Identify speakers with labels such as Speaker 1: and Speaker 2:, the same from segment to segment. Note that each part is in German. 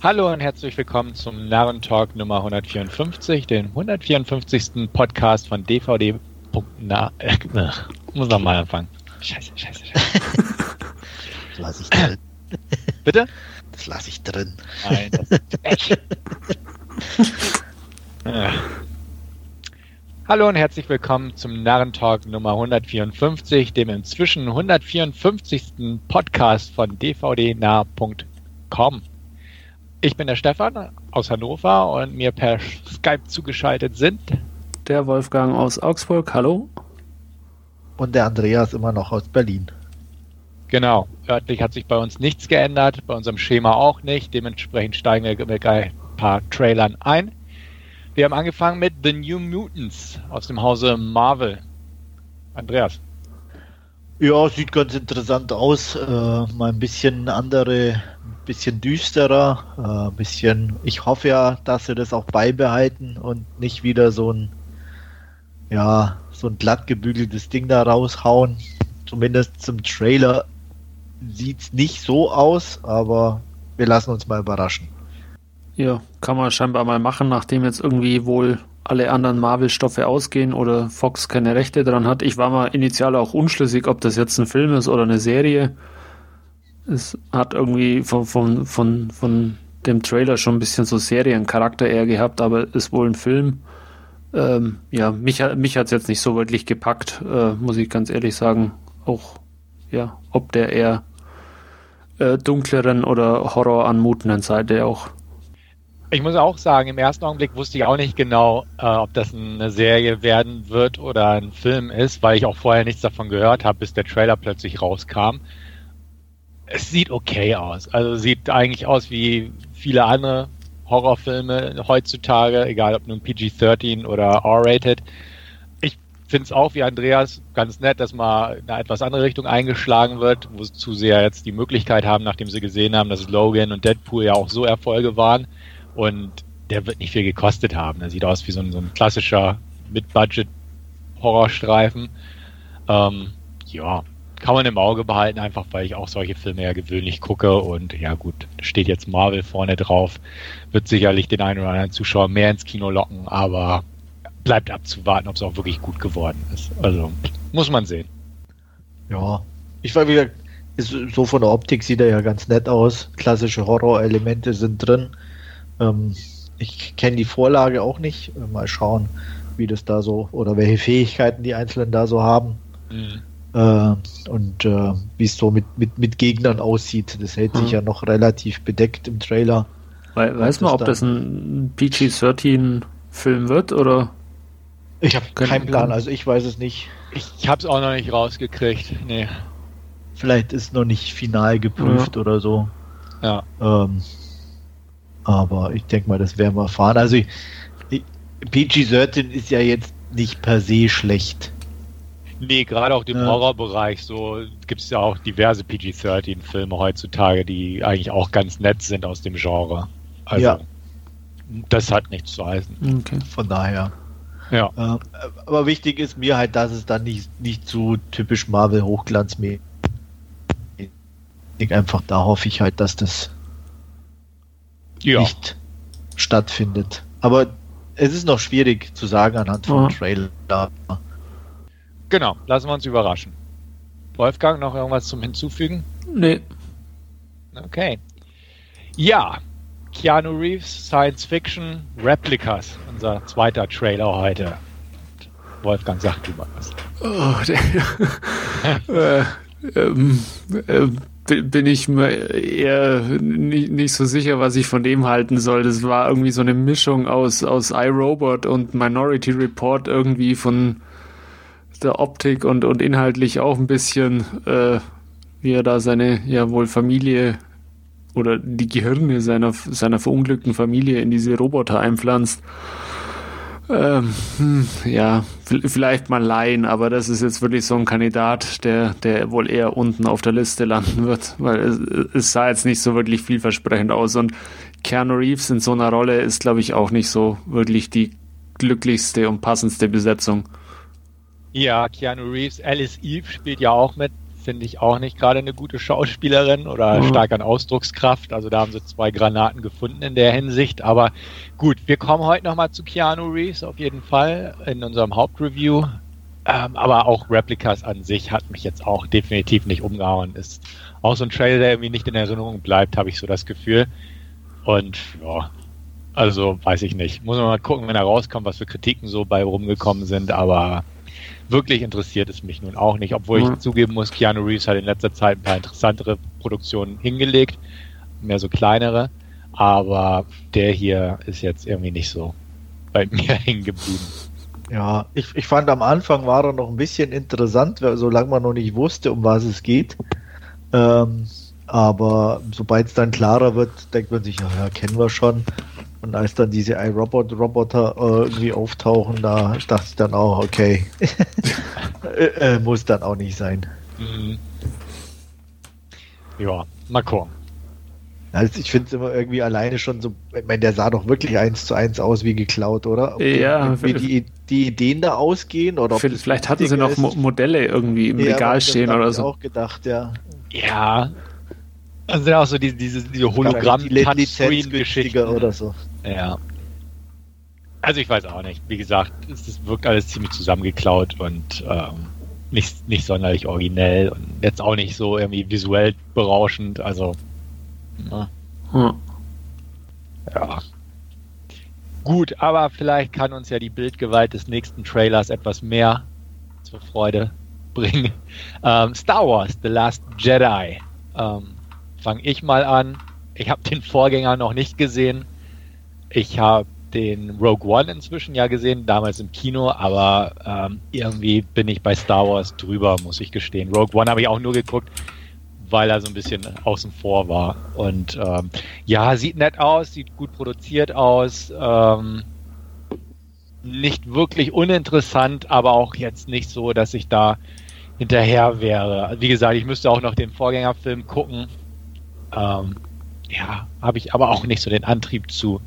Speaker 1: Hallo und herzlich willkommen zum Narrentalk Nummer 154, den 154. Podcast von DVD. Na, äh, muss noch mal anfangen. Scheiße, scheiße, scheiße.
Speaker 2: Das lasse ich drin.
Speaker 1: Bitte?
Speaker 2: Das lasse ich drin.
Speaker 1: Nein, das ist echt. Ja. Hallo und herzlich willkommen zum Narrentalk Nummer 154, dem inzwischen 154. Podcast von dvdnah.com. Ich bin der Stefan aus Hannover und mir per Skype zugeschaltet sind
Speaker 3: Der Wolfgang aus Augsburg, hallo.
Speaker 2: Und der Andreas immer noch aus Berlin.
Speaker 1: Genau, örtlich hat sich bei uns nichts geändert, bei unserem Schema auch nicht. Dementsprechend steigen wir mit ein paar Trailern ein. Wir haben angefangen mit The New Mutants aus dem Hause Marvel. Andreas.
Speaker 2: Ja, sieht ganz interessant aus. Äh, mal ein bisschen andere, bisschen düsterer, äh, bisschen. Ich hoffe ja, dass sie das auch beibehalten und nicht wieder so ein, ja, so ein glatt gebügeltes Ding da raushauen. Zumindest zum Trailer sieht's nicht so aus, aber wir lassen uns mal überraschen.
Speaker 3: Ja, kann man scheinbar mal machen, nachdem jetzt irgendwie wohl alle anderen Marvel-Stoffe ausgehen oder Fox keine Rechte dran hat. Ich war mal initial auch unschlüssig, ob das jetzt ein Film ist oder eine Serie. Es hat irgendwie von, von, von, von dem Trailer schon ein bisschen so Seriencharakter eher gehabt, aber ist wohl ein Film. Ähm, ja, mich, mich hat es jetzt nicht so wirklich gepackt, äh, muss ich ganz ehrlich sagen. Auch, ja, ob der eher äh, dunkleren oder Horror anmutenden Seite auch.
Speaker 1: Ich muss auch sagen, im ersten Augenblick wusste ich auch nicht genau, äh, ob das eine Serie werden wird oder ein Film ist, weil ich auch vorher nichts davon gehört habe, bis der Trailer plötzlich rauskam. Es sieht okay aus. Also sieht eigentlich aus wie viele andere Horrorfilme heutzutage, egal ob nun PG-13 oder R-rated. Ich finde es auch wie Andreas ganz nett, dass mal in eine etwas andere Richtung eingeschlagen wird, wozu sie ja jetzt die Möglichkeit haben, nachdem sie gesehen haben, dass Logan und Deadpool ja auch so Erfolge waren. Und der wird nicht viel gekostet haben. Der sieht aus wie so ein, so ein klassischer Mid-Budget-Horrorstreifen. Ähm, ja, kann man im Auge behalten, einfach weil ich auch solche Filme ja gewöhnlich gucke. Und ja gut, steht jetzt Marvel vorne drauf. Wird sicherlich den einen oder anderen Zuschauer mehr ins Kino locken, aber bleibt abzuwarten, ob es auch wirklich gut geworden ist. Also muss man sehen.
Speaker 2: Ja, ich war wieder, ist, so von der Optik sieht er ja ganz nett aus. Klassische Horrorelemente sind drin. Ähm, ich kenne die Vorlage auch nicht. Mal schauen, wie das da so oder welche Fähigkeiten die Einzelnen da so haben.
Speaker 1: Mhm.
Speaker 2: Äh, und äh, wie es so mit, mit, mit Gegnern aussieht. Das hält sich
Speaker 3: Mhm.
Speaker 2: ja noch relativ bedeckt im Trailer.
Speaker 3: We weiß man, ob das ein PG-13-Film wird oder?
Speaker 2: Ich habe
Speaker 3: Können-
Speaker 2: keinen Plan, also ich weiß es nicht.
Speaker 1: Ich habe es auch noch nicht rausgekriegt. Nee.
Speaker 2: Vielleicht ist noch nicht final geprüft oder so.
Speaker 1: Ja.
Speaker 2: Ähm, aber ich denke mal, das werden wir erfahren. Also ich, ich, PG-13 ist ja jetzt nicht per se schlecht.
Speaker 1: Nee, gerade auch im
Speaker 2: Ja.
Speaker 1: Horrorbereich so gibt es ja auch diverse PG-13-Filme heutzutage, die eigentlich auch ganz nett sind aus dem Genre. Also
Speaker 2: Ja.
Speaker 1: das hat nichts zu heißen.
Speaker 3: Okay.
Speaker 2: Von daher.
Speaker 1: Ja.
Speaker 2: Äh, aber wichtig ist mir halt, dass es dann nicht, nicht so typisch Marvel-Hochglanzmäßig Einfach da hoffe ich halt, dass das
Speaker 1: Ja.
Speaker 2: nicht stattfindet. Aber es ist noch schwierig zu sagen anhand von
Speaker 3: Ja.
Speaker 2: Trailer.
Speaker 1: Genau, lassen wir uns überraschen. Wolfgang, noch irgendwas zum Hinzufügen?
Speaker 3: Nee,
Speaker 1: Okay. Ja, Keanu Reeves, Science Fiction, Replicas, unser zweiter Trailer heute. Wolfgang, sag du mal was.
Speaker 3: Oh, der, äh, ähm, äh, bi- bin ich mir eher nicht, nicht so sicher, was ich von dem halten soll. Das war irgendwie so eine Mischung aus, aus iRobot und Minority Report irgendwie von der Optik und, und inhaltlich auch ein bisschen, äh, wie er da seine, ja wohl Familie oder die Gehirne seiner, seiner verunglückten Familie in diese Roboter einpflanzt. Ähm, hm, ja, vielleicht mal leihen, aber das ist jetzt wirklich so ein Kandidat, der, der wohl eher unten auf der Liste landen wird, weil es, es sah jetzt nicht so wirklich vielversprechend aus und Keanu Reeves in so einer Rolle ist, glaube ich, auch nicht so wirklich die glücklichste und passendste Besetzung.
Speaker 1: Ja, Keanu Reeves, Alice Eve spielt ja auch mit, finde ich auch nicht gerade eine gute Schauspielerin oder mhm. stark an Ausdruckskraft. Also da haben sie zwei Granaten gefunden in der Hinsicht. Aber gut, wir kommen heute nochmal zu Keanu Reeves auf jeden Fall in unserem Hauptreview. Ähm, aber auch Replicas an sich hat mich jetzt auch definitiv nicht umgehauen. Ist auch so ein Trailer, der irgendwie nicht in Erinnerung bleibt, habe ich so das Gefühl. Und ja, also weiß ich nicht. Muss man mal gucken, wenn er rauskommt, was für Kritiken so bei rumgekommen sind. Aber wirklich interessiert es mich nun auch nicht, obwohl mhm. ich zugeben muss, Keanu Reeves hat in letzter Zeit ein paar interessantere Produktionen hingelegt, mehr so kleinere, aber der hier ist jetzt irgendwie nicht so bei mir hängen geblieben.
Speaker 2: Ja, ich, ich fand am Anfang war er noch ein bisschen interessant, solange man noch nicht wusste, um was es geht. Ähm, aber sobald es dann klarer wird, denkt man sich, ja, ja, kennen wir schon. Und als dann diese iRobot-Roboter äh, irgendwie auftauchen, da dachte ich dann auch, okay, äh, äh, muss dann auch nicht sein. Mhm.
Speaker 1: Ja, mal gucken.
Speaker 2: Also ich finde es immer irgendwie alleine schon so, ich meine, der sah doch wirklich eins zu eins aus wie geklaut, oder?
Speaker 3: Ob ja.
Speaker 2: Wie die, die Ideen da ausgehen oder
Speaker 3: Vielleicht hatten sie noch ist. Modelle irgendwie im ja, Regal stehen oder so.
Speaker 2: Ich auch gedacht, ja.
Speaker 1: Ja, also sind auch so diese, diese, diese Hologramm-Touchscreen-Geschichten.
Speaker 2: oder so.
Speaker 1: Ja. Also ich weiß auch nicht. Wie gesagt, es, wirkt alles ziemlich zusammengeklaut und ähm, nicht, nicht sonderlich originell und jetzt auch nicht so irgendwie visuell berauschend. Also. Ne? Hm. Ja. Gut, aber vielleicht kann uns ja die Bildgewalt des nächsten Trailers etwas mehr zur Freude bringen. Ähm, Star Wars, The Last Jedi. Ähm, fange ich mal an. Ich habe den Vorgänger noch nicht gesehen. Ich habe den Rogue One inzwischen ja gesehen, damals im Kino, aber ähm, irgendwie bin ich bei Star Wars drüber, muss ich gestehen. Rogue One habe ich auch nur geguckt, weil er so ein bisschen außen vor war. Und ähm, ja, sieht nett aus, sieht gut produziert aus. Ähm, nicht wirklich uninteressant, aber auch jetzt nicht so, dass ich da hinterher wäre. Wie gesagt, ich müsste auch noch den Vorgängerfilm gucken. Ähm, ja, habe ich aber auch nicht so den Antrieb zu.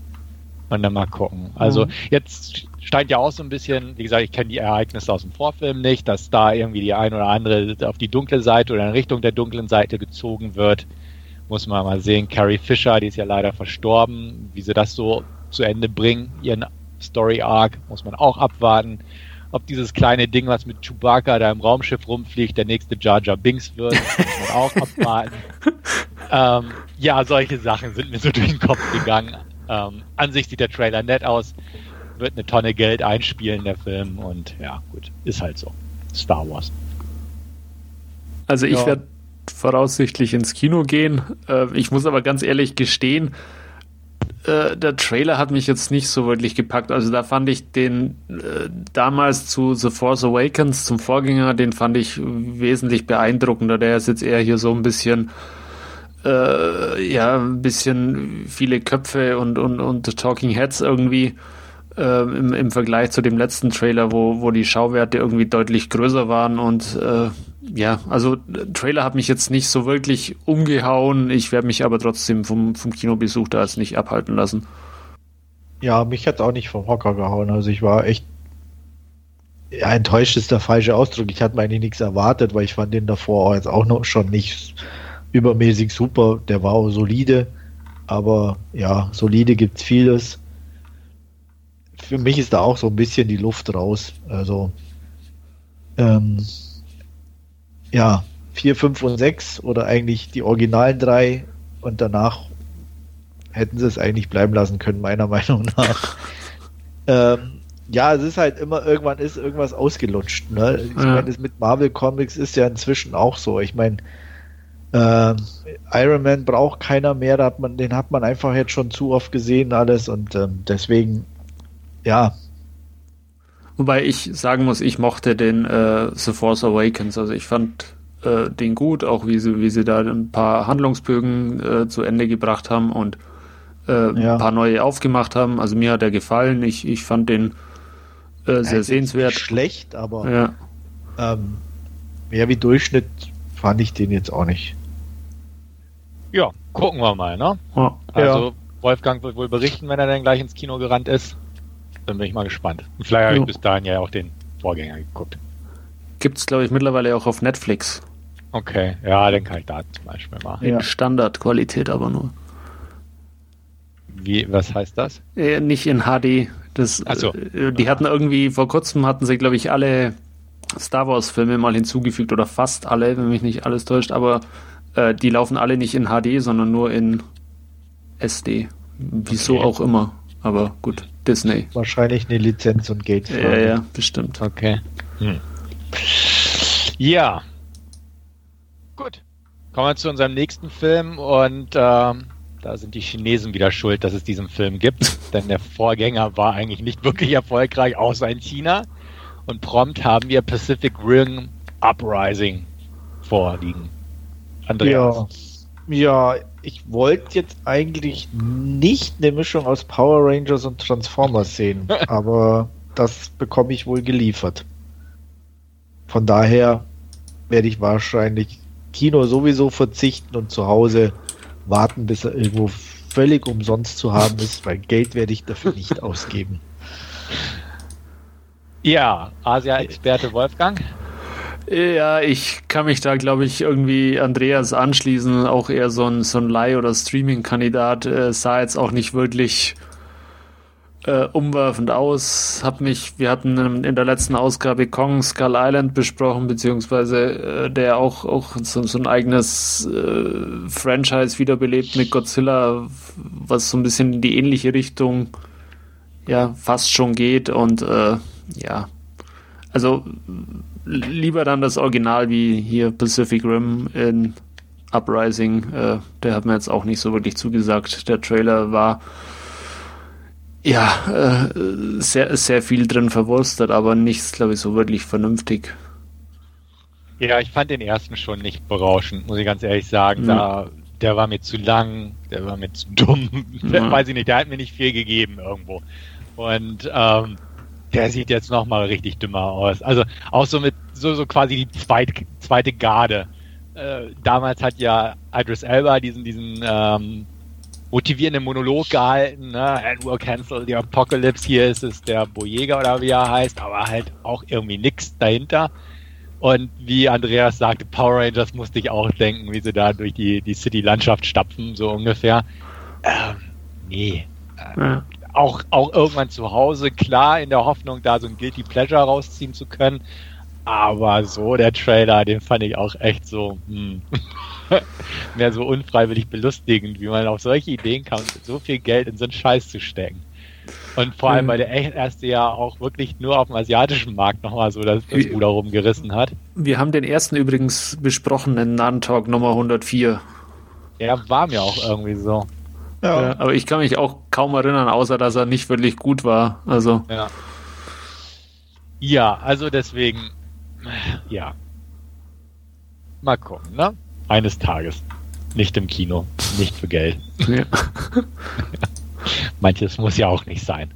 Speaker 1: Und dann mal gucken. Also mhm. jetzt steigt ja auch so ein bisschen, wie gesagt, ich kenne die Ereignisse aus dem Vorfilm nicht, dass da irgendwie die ein oder andere auf die dunkle Seite oder in Richtung der dunklen Seite gezogen wird. Muss man mal sehen. Carrie Fisher, die ist ja leider verstorben. Wie sie das so zu Ende bringen, ihren Story Arc, muss man auch abwarten. Ob dieses kleine Ding, was mit Chewbacca da im Raumschiff rumfliegt, der nächste Jar Jar Binks wird, muss man auch abwarten. ähm, ja, solche Sachen sind mir so durch den Kopf gegangen. Ähm, an sich sieht der Trailer nett aus, wird eine Tonne Geld einspielen, der Film, und ja, gut, ist halt so. Star Wars.
Speaker 3: Also ich ja. werde voraussichtlich ins Kino gehen. Äh, ich muss aber ganz ehrlich gestehen, äh, der Trailer hat mich jetzt nicht so wirklich gepackt. Also da fand ich den äh, damals zu The Force Awakens, zum Vorgänger, den fand ich wesentlich beeindruckender. Der ist jetzt eher hier so ein bisschen äh, ja, ein bisschen viele Köpfe und, und, und Talking Heads irgendwie äh, im, im Vergleich zu dem letzten Trailer, wo, wo die Schauwerte irgendwie deutlich größer waren und äh, ja, also Trailer hat mich jetzt nicht so wirklich umgehauen. Ich werde mich aber trotzdem vom, vom Kinobesuch da jetzt nicht abhalten lassen.
Speaker 2: Ja, mich hat auch nicht vom Hocker gehauen. Also ich war echt ja, enttäuscht ist der falsche Ausdruck. Ich hatte mir eigentlich nichts erwartet, weil ich fand den davor jetzt auch noch schon nicht übermäßig super. Der war auch solide, aber ja, solide gibt's vieles. Für mich ist da auch so ein bisschen die Luft raus. Also ähm, ja, 4, 5 und 6 oder eigentlich die originalen drei und danach hätten sie es eigentlich bleiben lassen können, meiner Meinung nach. ähm, ja, es ist halt immer, irgendwann ist irgendwas ausgelutscht. Ne? Ich ja. meine, das mit Marvel Comics ist ja inzwischen auch so. Ich meine, äh, Iron Man braucht keiner mehr, da hat man, den hat man einfach jetzt schon zu oft gesehen, alles und ähm, deswegen, ja,
Speaker 3: Wobei ich sagen muss, ich mochte den äh, The Force Awakens. Also ich fand äh, den gut, auch wie sie, wie sie da ein paar Handlungsbögen äh, zu Ende gebracht haben und äh, ja. ein paar neue aufgemacht haben. Also mir hat er gefallen. Ich, ich fand den äh, sehr ja, sehenswert.
Speaker 2: Schlecht, aber ja. Ähm, mehr wie Durchschnitt fand ich den jetzt auch nicht.
Speaker 1: Ja, gucken wir mal, ne? Ja. Also Wolfgang wird wohl berichten, wenn er dann gleich ins Kino gerannt ist. Dann bin ich mal gespannt. Und vielleicht habe ich bis dahin ja auch den Vorgänger geguckt.
Speaker 3: Gibt es, glaube ich, mittlerweile auch auf Netflix.
Speaker 1: Okay, ja, den kann ich da zum Beispiel machen.
Speaker 3: In Standardqualität aber nur.
Speaker 1: Wie, was heißt das?
Speaker 3: Äh, nicht in HD. Das,
Speaker 1: Ach so.
Speaker 3: äh, die hatten irgendwie, vor kurzem hatten sie, glaube ich, alle Star Wars-Filme mal hinzugefügt oder fast alle, wenn mich nicht alles täuscht, aber äh, die laufen alle nicht in HD, sondern nur in SD. Wieso
Speaker 1: Okay.
Speaker 3: auch immer. Aber gut, Disney.
Speaker 2: Wahrscheinlich eine Lizenz- und Gate.
Speaker 3: Ja, ja, bestimmt.
Speaker 1: Okay. Hm. Ja. Gut. Kommen wir zu unserem nächsten Film und ähm, da sind die Chinesen wieder schuld, dass es diesen Film gibt, denn der Vorgänger war eigentlich nicht wirklich erfolgreich, außer in China. Und prompt haben wir Pacific Rim Uprising vorliegen. Andreas.
Speaker 2: Ja, ja ich wollte jetzt eigentlich nicht eine Mischung aus Power Rangers und Transformers sehen, aber das bekomme ich wohl geliefert. Von daher werde ich wahrscheinlich Kino sowieso verzichten und zu Hause warten, bis er irgendwo völlig umsonst zu haben ist, weil Geld werde ich dafür nicht ausgeben.
Speaker 1: Ja, Asia-Experte Wolfgang.
Speaker 3: Ja, ich kann mich da, glaube ich, irgendwie Andreas anschließen. Auch eher so ein, so ein Leih- oder Streaming-Kandidat. Äh, sah jetzt auch nicht wirklich äh, umwerfend aus. Hab mich, wir hatten in, der letzten Ausgabe Kong Skull Island besprochen, beziehungsweise äh, der auch, auch so, so ein eigenes äh, Franchise wiederbelebt mit Godzilla, was so ein bisschen in die ähnliche Richtung ja fast schon geht und äh, ja, also lieber dann das Original wie hier Pacific Rim in Uprising. Äh, der hat mir jetzt auch nicht so wirklich zugesagt. Der Trailer war ja äh, sehr, sehr viel drin verwurstet, aber nichts, glaube ich, so wirklich vernünftig.
Speaker 1: Ja, ich fand den ersten schon nicht berauschend, muss ich ganz ehrlich sagen.
Speaker 3: Mhm.
Speaker 1: Da, der war mir zu lang, der war mir zu dumm.
Speaker 3: Ja.
Speaker 1: Weiß ich nicht, der hat mir nicht viel gegeben irgendwo. Und ähm, der sieht jetzt nochmal richtig dümmer aus. Also auch so mit so, so quasi die zweit, zweite Garde. Äh, damals hat ja Idris Elba diesen, diesen ähm, motivierenden Monolog gehalten, ne? And we'll cancel the apocalypse. Hier ist es der Boyega oder wie er heißt, aber halt auch irgendwie nix dahinter. Und wie Andreas sagte, Power Rangers musste ich auch denken, wie sie da durch die, die City-Landschaft stapfen, so ungefähr. Ähm, nee.
Speaker 3: Ja.
Speaker 1: Auch, auch irgendwann zu Hause, klar, in der Hoffnung, da so ein Guilty Pleasure rausziehen zu können. Aber so der Trailer, den fand ich auch echt so, hm. mehr so unfreiwillig belustigend, wie man auf solche Ideen kam, so viel Geld in so einen Scheiß zu stecken. Und vor allem,
Speaker 3: Mhm.
Speaker 1: weil der erste ja auch wirklich nur auf dem asiatischen Markt nochmal so das, das Ruder rumgerissen hat.
Speaker 3: Wir haben den ersten übrigens besprochen in Nantalk Nummer 104.
Speaker 1: Ja, war mir auch irgendwie so.
Speaker 3: Ja, aber ich kann mich auch kaum erinnern, außer dass er nicht wirklich gut war. Also,
Speaker 1: Ja. Ja, also deswegen, ja. Mal gucken, ne? Eines Tages. Nicht im Kino, nicht für Geld.
Speaker 3: ja.
Speaker 1: Manches muss ja auch nicht sein.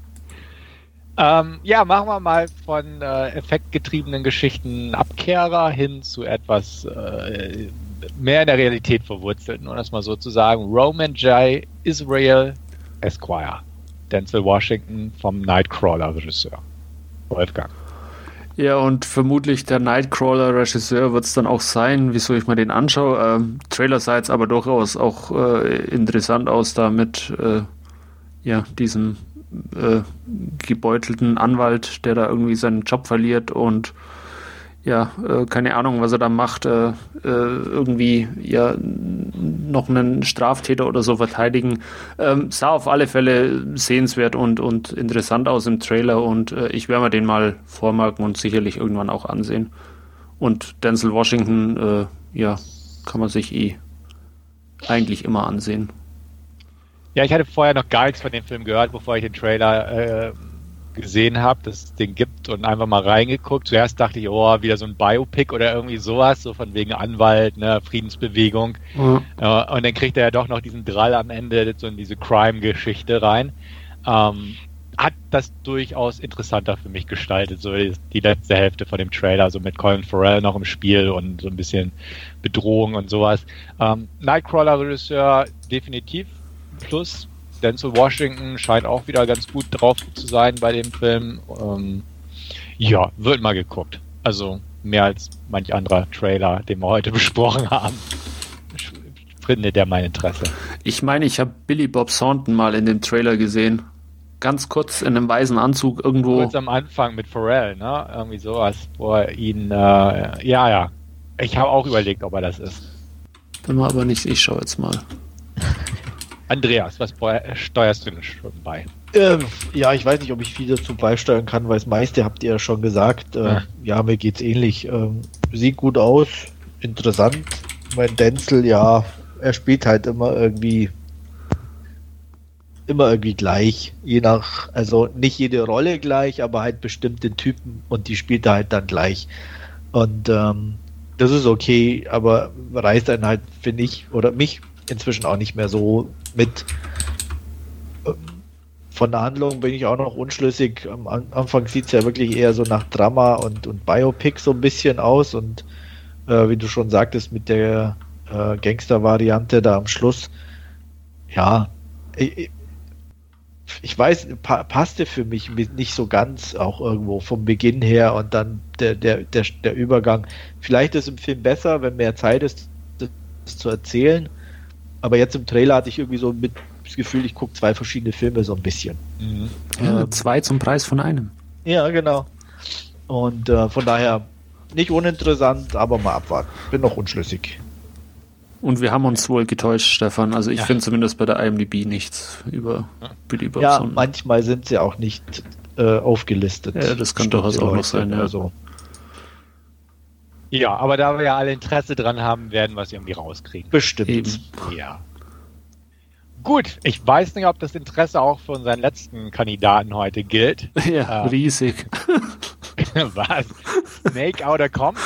Speaker 1: Ähm, ja, machen wir mal von äh, effektgetriebenen Geschichten Abkehrer hin zu etwas äh, mehr in der Realität verwurzelten, um das mal so zu sagen. Roman J. Israel Esquire. Denzel Washington vom Nightcrawler-Regisseur. Wolfgang.
Speaker 3: Ja, und vermutlich der Nightcrawler-Regisseur wird es dann auch sein, wieso ich mir den anschaue. Ähm, Trailer sah jetzt aber durchaus auch äh, interessant aus, da mit äh, ja, diesem äh, gebeutelten Anwalt, der da irgendwie seinen Job verliert und ja, äh, keine Ahnung, was er da macht, äh, äh, irgendwie ja noch einen Straftäter oder so verteidigen. Ähm, sah auf alle Fälle sehenswert und, und interessant aus im Trailer und äh, ich werde mir den mal vormerken und sicherlich irgendwann auch ansehen. Und Denzel Washington, äh, ja, kann man sich eh eigentlich immer ansehen.
Speaker 1: Ja, ich hatte vorher noch gar nichts von dem Film gehört, bevor ich den Trailer gesehen habe, dass es den gibt und einfach mal reingeguckt. Zuerst dachte ich, oh, wieder so ein Biopic oder irgendwie sowas, so von wegen Anwalt, ne, Friedensbewegung. Äh, und dann kriegt er ja doch noch diesen Drall am Ende, so in diese Crime-Geschichte rein. Ähm, hat das durchaus interessanter für mich gestaltet, so die, die letzte Hälfte von dem Trailer, so mit Colin Farrell noch im Spiel und so ein bisschen Bedrohung und sowas. Ähm, Nightcrawler-Regisseur definitiv plus. Denzel Washington scheint auch wieder ganz gut drauf zu sein bei dem Film. Ähm, ja, wird mal geguckt. Also mehr als manch anderer Trailer, den wir heute besprochen haben. Findet der mein Interesse.
Speaker 3: Ich meine, ich habe Billy Bob Thornton mal in dem Trailer gesehen. Ganz kurz in einem weißen Anzug irgendwo.
Speaker 1: Kurz am Anfang mit Pharrell, ne? Irgendwie sowas, wo er ihn, äh, ja, ja. Ich habe auch überlegt, ob er das ist.
Speaker 3: Bin mir aber nicht, ich schaue jetzt mal.
Speaker 1: Andreas, was steuerst du denn schon bei?
Speaker 2: Ähm, ja, ich weiß nicht, ob ich viel dazu beisteuern kann, weil das meiste habt ihr ja schon gesagt. Äh, ja. ja. mir geht's ähnlich. Ähm, sieht gut aus, interessant. Mein Denzel, ja, er spielt halt immer irgendwie immer irgendwie gleich, je nach, also nicht jede Rolle gleich, aber halt bestimmte Typen und die spielt er halt dann gleich. Und ähm, das ist okay, aber reißt einen halt, finde ich, oder mich inzwischen auch nicht mehr so mit. Von der Handlung bin ich auch noch unschlüssig. Am Anfang sieht es ja wirklich eher so nach Drama und, und Biopic so ein bisschen aus und äh, wie du schon sagtest, mit der äh, Gangster-Variante da am Schluss, ja, ich, ich weiß, pa passte für mich nicht so ganz auch irgendwo vom Beginn her und dann der, der, der, der Übergang. Vielleicht ist im Film besser, wenn mehr Zeit ist, das zu erzählen. Aber jetzt im Trailer hatte ich irgendwie so mit das Gefühl, ich gucke zwei verschiedene Filme so ein bisschen.
Speaker 3: Mhm. Ja, ähm, zwei zum Preis von einem.
Speaker 2: Ja, genau. Und äh, von daher nicht uninteressant, aber mal abwarten. Bin noch unschlüssig.
Speaker 3: Und wir haben uns wohl getäuscht, Stefan. Also ich ja. finde zumindest bei der IMDb nichts über
Speaker 2: Billy Bob. Ja, manchmal sind sie auch nicht äh, aufgelistet.
Speaker 3: Ja, das kann durchaus auch noch sein. Ja. Also.
Speaker 1: Ja, aber da wir ja alle Interesse dran haben, werden wir es irgendwie rauskriegen.
Speaker 2: Bestimmt.
Speaker 1: Eben. Ja. Gut, ich weiß nicht, ob das Interesse auch für unseren letzten Kandidaten heute gilt.
Speaker 3: Ja, äh, riesig.
Speaker 1: was? Snake Outer Compton.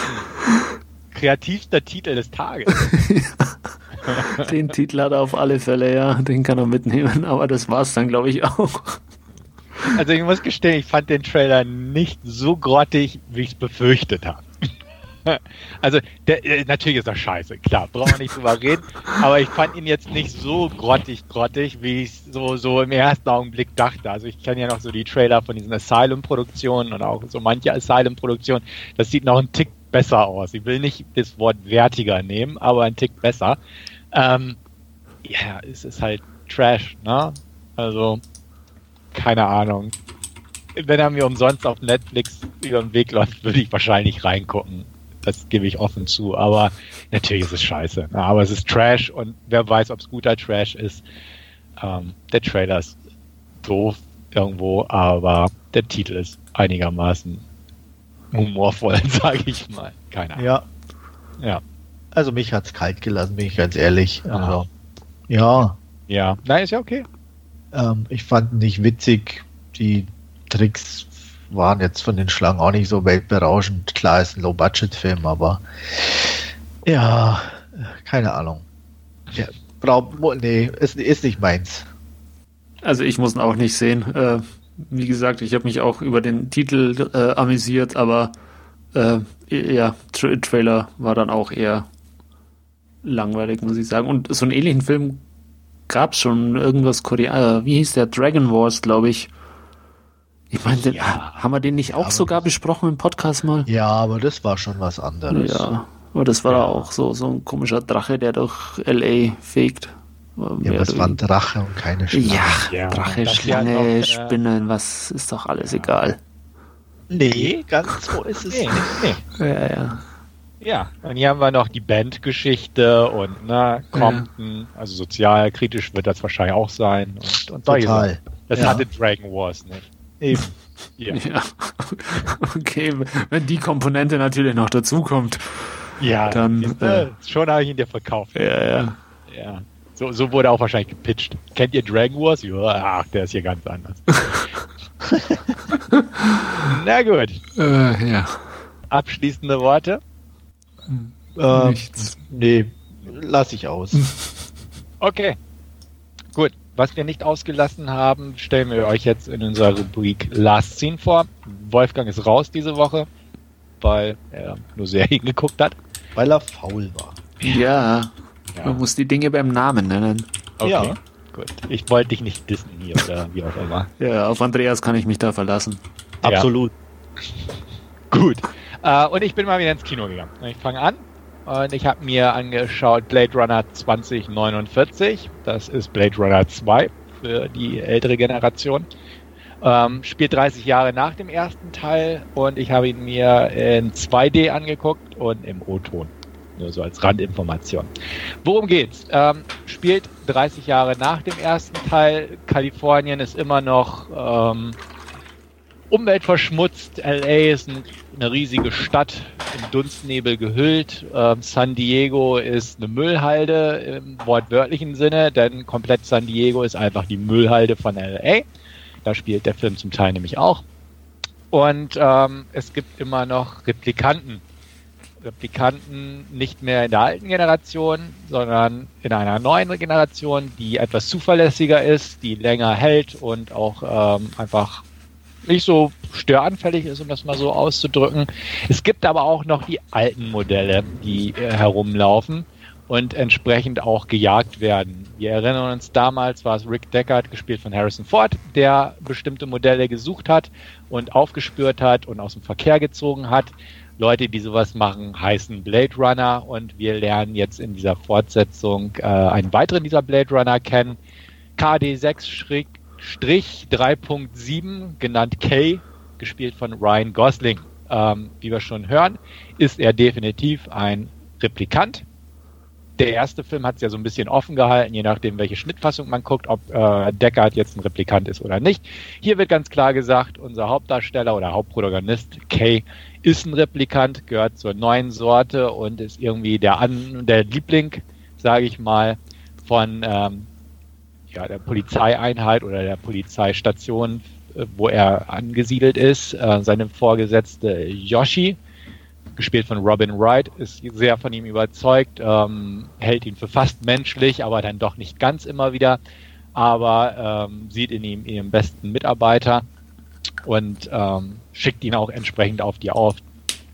Speaker 1: Kreativster Titel des Tages.
Speaker 3: Den Titel hat er auf alle Fälle, ja. Den kann er mitnehmen, aber das war's dann, glaube ich, auch.
Speaker 1: Also ich muss gestehen, ich fand den Trailer nicht so grottig, wie ich es befürchtet habe. Also, der, äh, natürlich ist das scheiße, klar, brauchen wir nicht drüber reden, aber ich fand ihn jetzt nicht so grottig, grottig, wie ich so, so im ersten Augenblick dachte. Also, ich kenne ja noch so die Trailer von diesen Asylum-Produktionen und auch so manche Asylum-Produktionen. Das sieht noch ein Tick besser aus. Ich will nicht das Wort wertiger nehmen, aber ein Tick besser. Ähm, ja, es ist halt Trash, ne? Also, keine Ahnung. Wenn er mir umsonst auf Netflix über den Weg läuft, würde ich wahrscheinlich reingucken das gebe ich offen zu. Aber natürlich ist es scheiße. Aber es ist Trash und wer weiß, ob es guter Trash ist. Ähm, der Trailer ist doof irgendwo, aber der Titel ist einigermaßen humorvoll, sage ich mal. Keine Ahnung.
Speaker 2: Ja. Ja. Also mich hat es kalt gelassen, bin ich ganz ehrlich. Also, ja.
Speaker 1: Ja. Nein, ist ja okay.
Speaker 2: Ähm, ich fand nicht witzig. Die Tricks waren jetzt von den Schlangen auch nicht so weltberauschend. Klar ist ein Low-Budget-Film, aber ja, keine Ahnung. Ja, brauch, nee, ist, ist nicht meins.
Speaker 3: Also ich muss ihn auch nicht sehen. Äh, wie gesagt, ich habe mich auch über den Titel äh, amüsiert, aber äh, ja, Tra Trailer war dann auch eher langweilig, muss ich sagen. Und so einen ähnlichen Film gab es schon irgendwas Koreaner. Äh, wie hieß der? Dragon Wars, glaube ich. Ich meine, ja, haben wir den nicht auch sogar besprochen im Podcast mal?
Speaker 2: Ja, aber das war schon was anderes.
Speaker 3: Ja, aber das war ja. auch so, so ein komischer Drache, der durch L.A. fegt.
Speaker 2: Ja, das war ein Drache und keine
Speaker 3: Schlange. Ja, ja Drache, Schlange, noch, äh, Spinnen, was ist doch alles egal.
Speaker 2: Nee, ganz so ist es nee,
Speaker 3: nicht. Nee. Ja, ja.
Speaker 1: Ja, und hier haben wir noch die Bandgeschichte und na, Compton, ja. also sozialkritisch wird das wahrscheinlich auch sein. Und, und
Speaker 2: Total.
Speaker 1: Das ja. hatte Dragon Wars nicht.
Speaker 2: Eben.
Speaker 3: Ja. ja. Okay, wenn die Komponente natürlich noch dazukommt.
Speaker 1: Ja, dann. Äh, schon habe ich ihn dir verkauft.
Speaker 3: Ja, ja.
Speaker 1: Ja. So, so wurde auch wahrscheinlich gepitcht. Kennt ihr Dragon Wars? Ja, ach, der ist hier ganz anders. Na gut.
Speaker 3: Äh, ja.
Speaker 1: Abschließende Worte?
Speaker 2: Äh, Nichts. Nee, lass ich aus.
Speaker 1: okay. Gut. Was wir nicht ausgelassen haben, stellen wir euch jetzt in unserer Rubrik Last Scene vor. Wolfgang ist raus diese Woche, weil er nur Serien geguckt hat.
Speaker 2: Weil er faul war.
Speaker 3: Ja, ja. man muss die Dinge beim Namen nennen.
Speaker 1: Okay. Ja. Gut. Ich wollte dich nicht dissen hier oder wie auch immer.
Speaker 3: Ja, auf Andreas kann ich mich da verlassen.
Speaker 2: Absolut.
Speaker 1: Ja. Gut. Äh, und ich bin mal wieder ins Kino gegangen. Ich fange an und ich habe mir angeschaut Blade Runner 2049. Das ist Blade Runner 2 für die ältere Generation. Ähm, spielt 30 Jahre nach dem ersten Teil und ich habe ihn mir in 2D angeguckt und im O-Ton. Nur so als Randinformation. Worum geht's? Ähm, spielt 30 Jahre nach dem ersten Teil. Kalifornien ist immer noch ähm, umweltverschmutzt. LA ist ein, eine riesige Stadt im Dunstnebel gehüllt. Ähm, San Diego ist eine Müllhalde im wortwörtlichen Sinne, denn komplett San Diego ist einfach die Müllhalde von LA. Da spielt der Film zum Teil nämlich auch. Und ähm, es gibt immer noch Replikanten. Replikanten nicht mehr in der alten Generation, sondern in einer neuen Generation, die etwas zuverlässiger ist, die länger hält und auch ähm, einfach nicht so störanfällig ist, um das mal so auszudrücken. Es gibt aber auch noch die alten Modelle, die äh, herumlaufen und entsprechend auch gejagt werden. Wir erinnern uns, damals war es Rick Deckard, gespielt von Harrison Ford, der bestimmte Modelle gesucht hat und aufgespürt hat und aus dem Verkehr gezogen hat. Leute, die sowas machen, heißen Blade Runner und wir lernen jetzt in dieser Fortsetzung äh, einen weiteren dieser Blade Runner kennen. KD6-3.7, genannt K, gespielt von Ryan Gosling. Ähm, wie wir schon hören, ist er definitiv ein Replikant der erste Film hat es ja so ein bisschen offen gehalten, je nachdem, welche Schnittfassung man guckt, ob äh, Deckard jetzt ein Replikant ist oder nicht. Hier wird ganz klar gesagt, unser Hauptdarsteller oder Hauptprotagonist Kay ist ein Replikant, gehört zur neuen Sorte und ist irgendwie der, An der Liebling, sage ich mal, von ähm, ja, der Polizeieinheit oder der Polizeistation, äh, wo er angesiedelt ist. Äh, seine Vorgesetzte Yoshi gespielt von Robin Wright, ist sehr von ihm überzeugt, ähm, hält ihn für fast menschlich, aber dann doch nicht ganz immer wieder, aber ähm, sieht in ihm ihren besten Mitarbeiter und ähm, schickt ihn auch entsprechend auf die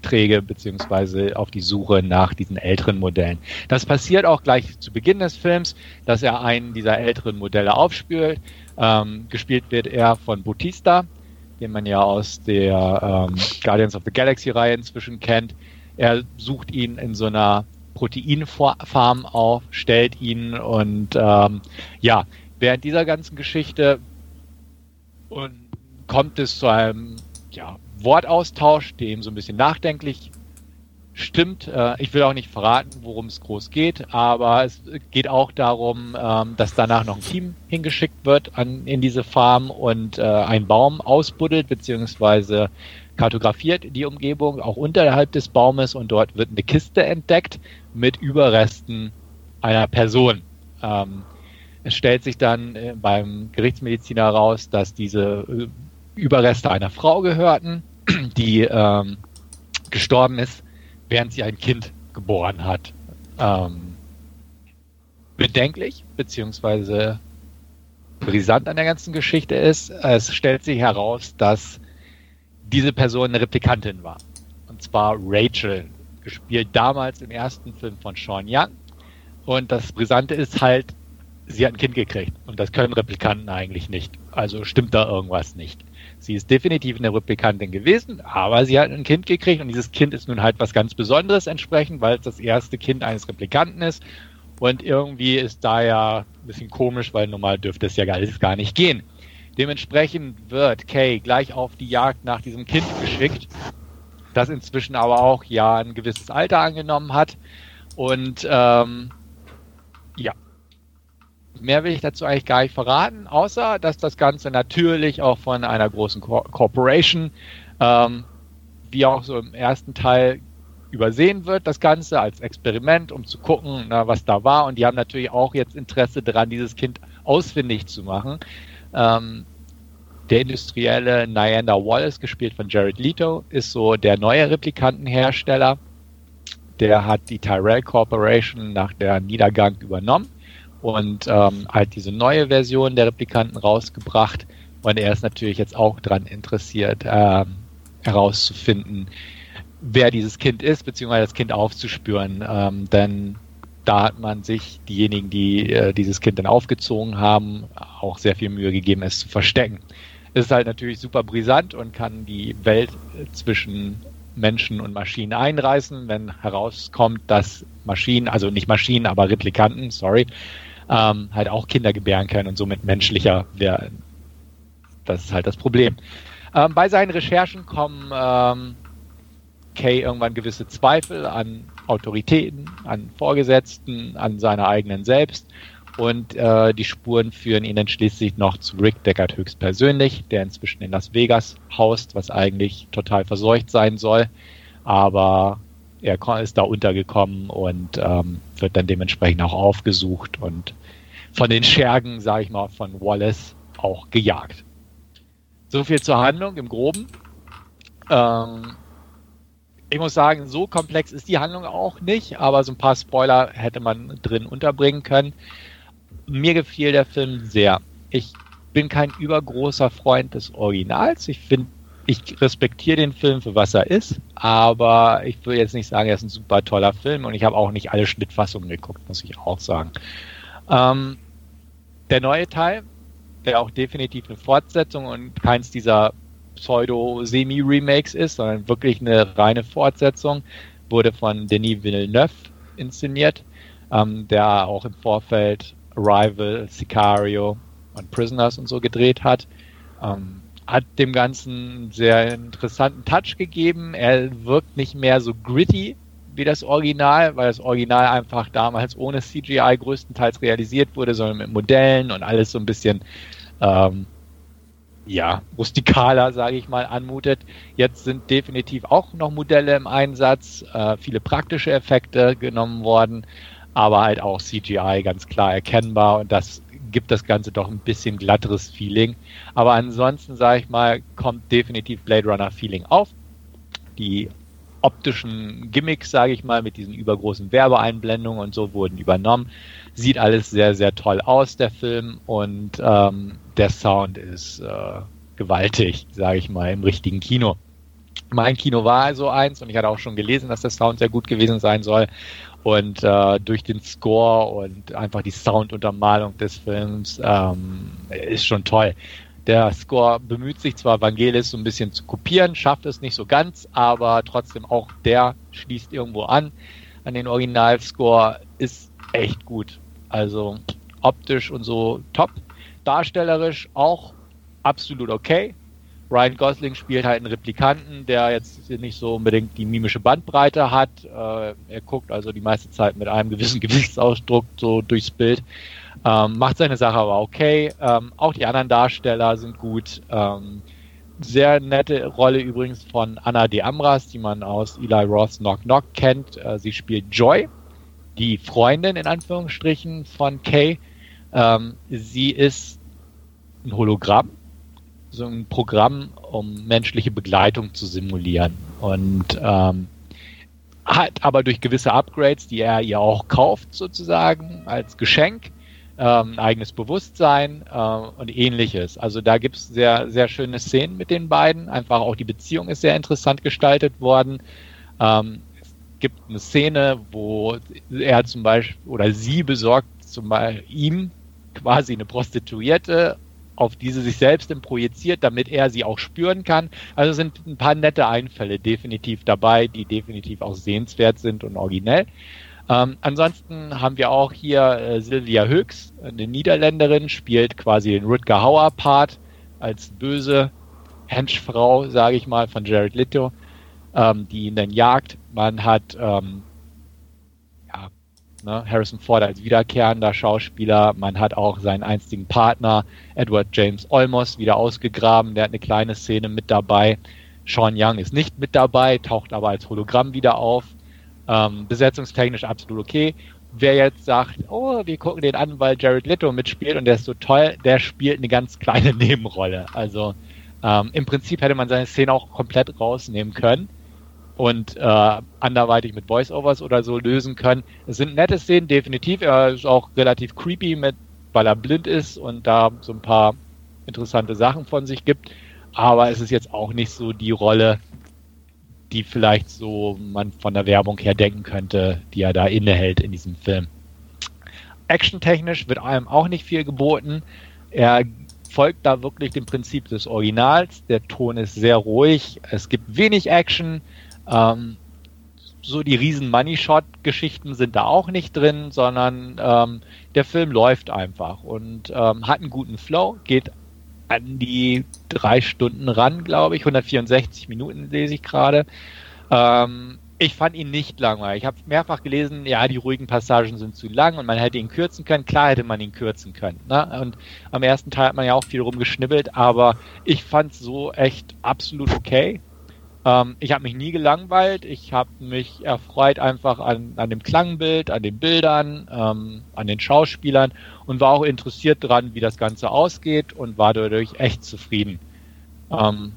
Speaker 1: Aufträge beziehungsweise auf die Suche nach diesen älteren Modellen. Das passiert auch gleich zu Beginn des Films, dass er einen dieser älteren Modelle aufspürt. Ähm, gespielt wird er von Bautista, den man ja aus der ähm, Guardians of the Galaxy-Reihe inzwischen kennt. Er sucht ihn in so einer Proteinfarm auf, stellt ihn und ähm, ja, während dieser ganzen Geschichte und kommt es zu einem ja, Wortaustausch, der ihm so ein bisschen nachdenklich stimmt. Äh, ich will auch nicht verraten, worum es groß geht, aber es geht auch darum, ähm, dass danach noch ein Team hingeschickt wird an, in diese Farm und äh, ein Baum ausbuddelt bzw. kartografiert die Umgebung, auch unterhalb des Baumes und dort wird eine Kiste entdeckt mit Überresten einer Person. Ähm, es stellt sich dann äh, beim Gerichtsmediziner heraus, dass diese äh, Überreste einer Frau gehörten, die ähm, gestorben ist während sie ein Kind geboren hat. Ähm, bedenklich, beziehungsweise brisant an der ganzen Geschichte ist, es stellt sich heraus, dass diese Person eine Replikantin war. Und zwar Rachel, gespielt damals im ersten Film von Sean Young. Und das Brisante ist halt, sie hat ein Kind gekriegt. Und das können Replikanten eigentlich nicht. Also stimmt da irgendwas nicht. Sie ist definitiv eine Replikantin gewesen, aber sie hat ein Kind gekriegt und dieses Kind ist nun halt was ganz Besonderes entsprechend, weil es das erste Kind eines Replikanten ist. Und irgendwie ist da ja ein bisschen komisch, weil normal dürfte es ja alles gar nicht gehen. Dementsprechend wird Kay gleich auf die Jagd nach diesem Kind geschickt, das inzwischen aber auch ja ein gewisses Alter angenommen hat. Und ähm, ja, mehr will ich dazu eigentlich gar nicht verraten, außer dass das Ganze natürlich auch von einer großen Corporation, ähm, wie auch so im ersten Teil, übersehen wird, das Ganze als Experiment, um zu gucken, na, was da war. Und die haben natürlich auch jetzt Interesse daran, dieses Kind ausfindig zu machen. Ähm, der industrielle Nyanda Wallace, gespielt von Jared Leto, ist so der neue Replikantenhersteller. Der hat die Tyrell Corporation nach der Niedergang übernommen und ähm, halt diese neue Version der Replikanten rausgebracht. Und er ist natürlich jetzt auch daran interessiert, ähm, herauszufinden, wer dieses Kind ist, beziehungsweise das Kind aufzuspüren. Ähm, denn da hat man sich, diejenigen, die äh, dieses Kind dann aufgezogen haben, auch sehr viel Mühe gegeben, es zu verstecken. Es ist halt natürlich super brisant und kann die Welt zwischen Menschen und Maschinen einreißen, wenn herauskommt, dass Maschinen, also nicht Maschinen, aber Replikanten, sorry, ähm, halt auch Kinder gebären können und somit menschlicher werden. Das ist halt das Problem. Ähm, bei seinen Recherchen kommen ähm, Kay irgendwann gewisse Zweifel an Autoritäten, an Vorgesetzten, an seiner eigenen selbst. Und äh, die Spuren führen ihn dann schließlich noch zu Rick Deckard höchstpersönlich, der inzwischen in Las Vegas haust, was eigentlich total verseucht sein soll. Aber er ist da untergekommen und ähm, wird dann dementsprechend auch aufgesucht und von den Schergen, sage ich mal, von Wallace auch gejagt. So viel zur Handlung im Groben. Ähm, ich muss sagen, so komplex ist die Handlung auch nicht, aber so ein paar Spoiler hätte man drin unterbringen können. Mir gefiel der Film sehr. Ich bin kein übergroßer Freund des Originals. Ich finde, ich respektiere den Film für was er ist, aber ich will jetzt nicht sagen, er ist ein super toller Film und ich habe auch nicht alle Schnittfassungen geguckt, muss ich auch sagen. Ähm, der neue Teil, der auch definitiv eine Fortsetzung und keins dieser Pseudo-Semi-Remakes ist, sondern wirklich eine reine Fortsetzung, wurde von Denis Villeneuve inszeniert, ähm, der auch im Vorfeld Arrival, Sicario und Prisoners und so gedreht hat. Ähm, hat dem Ganzen einen sehr interessanten Touch gegeben. Er wirkt nicht mehr so gritty wie das Original, weil das Original einfach damals ohne CGI größtenteils realisiert wurde, sondern mit Modellen und alles so ein bisschen ähm, ja, rustikaler, sage ich mal, anmutet. Jetzt sind definitiv auch noch Modelle im Einsatz, äh, viele praktische Effekte genommen worden, aber halt auch CGI ganz klar erkennbar und das gibt das Ganze doch ein bisschen glatteres Feeling. Aber ansonsten, sage ich mal, kommt definitiv Blade Runner Feeling auf. Die optischen Gimmicks, sage ich mal, mit diesen übergroßen Werbeeinblendungen und so wurden übernommen. Sieht alles sehr, sehr toll aus, der Film. Und ähm, der Sound ist äh, gewaltig, sage ich mal, im richtigen Kino. Mein Kino war also eins und ich hatte auch schon gelesen, dass der Sound sehr gut gewesen sein soll. Und äh, durch den Score und einfach die Sounduntermalung des Films ähm, ist schon toll. Der Score bemüht sich zwar, Vangelis so ein bisschen zu kopieren, schafft es nicht so ganz, aber trotzdem auch der schließt irgendwo an. An den Originalscore ist echt gut. Also optisch und so top. Darstellerisch auch absolut okay. Ryan Gosling spielt halt einen Replikanten, der jetzt nicht so unbedingt die mimische Bandbreite hat. Äh, er guckt also die meiste Zeit mit einem gewissen Gesichtsausdruck so durchs Bild. Ähm, macht seine Sache aber okay. Ähm, auch die anderen Darsteller sind gut. Ähm, sehr nette Rolle übrigens von Anna de Amras, die man aus Eli Roths Knock Knock kennt. Äh, sie spielt Joy, die Freundin in Anführungsstrichen von Kay. Ähm, sie ist ein Hologramm, so ein Programm, um menschliche Begleitung zu simulieren. Und ähm, hat aber durch gewisse Upgrades, die er ihr auch kauft, sozusagen als Geschenk, ähm, eigenes Bewusstsein äh, und ähnliches. Also da gibt es sehr, sehr schöne Szenen mit den beiden. Einfach auch die Beziehung ist sehr interessant gestaltet worden. Ähm, es gibt eine Szene, wo er zum Beispiel oder sie besorgt zum Beispiel ihm quasi eine Prostituierte, auf die sie sich selbst projiziert, damit er sie auch spüren kann. Also sind ein paar nette Einfälle definitiv dabei, die definitiv auch sehenswert sind und originell. Ähm, ansonsten haben wir auch hier äh, Sylvia Höchst, eine Niederländerin, spielt quasi den Rutger Hauer-Part als böse Henchfrau, sage ich mal, von Jared Leto, ähm, die ihn dann jagt. Man hat ähm, ne, Harrison Ford als wiederkehrender Schauspieler. Man hat auch seinen einstigen Partner, Edward James Olmos, wieder ausgegraben. Der hat eine kleine Szene mit dabei. Sean Young ist nicht mit dabei, taucht aber als Hologramm wieder auf. Ähm, besetzungstechnisch absolut okay. Wer jetzt sagt, oh, wir gucken den an, weil Jared Leto mitspielt und der ist so toll, der spielt eine ganz kleine Nebenrolle. Also ähm, im Prinzip hätte man seine Szene auch komplett rausnehmen können und äh, anderweitig mit Voiceovers oder so lösen können. Es sind nette Szenen, definitiv. Er ist auch relativ creepy, mit, weil er blind ist und da so ein paar interessante Sachen von sich gibt. Aber es ist jetzt auch nicht so die Rolle, die vielleicht so man von der Werbung her denken könnte, die er da innehält in diesem Film. Actiontechnisch wird einem auch nicht viel geboten. Er folgt da wirklich dem Prinzip des Originals. Der Ton ist sehr ruhig. Es gibt wenig Action. Ähm, so die riesen Money Shot Geschichten sind da auch nicht drin, sondern ähm, der Film läuft einfach und ähm, hat einen guten Flow, geht an die drei Stunden ran, glaube ich, 164 Minuten lese ich gerade. Ähm, ich fand ihn nicht langweilig. Ich habe mehrfach gelesen, ja, die ruhigen Passagen sind zu lang und man hätte ihn kürzen können. Klar hätte man ihn kürzen können. Ne? Und am ersten Teil hat man ja auch viel rumgeschnibbelt, aber ich fand es so echt absolut okay. Ähm, ich habe mich nie gelangweilt. Ich habe mich erfreut einfach an, an dem Klangbild, an den Bildern, ähm, an den Schauspielern und war auch interessiert daran, wie das Ganze ausgeht und war dadurch echt zufrieden. Ähm,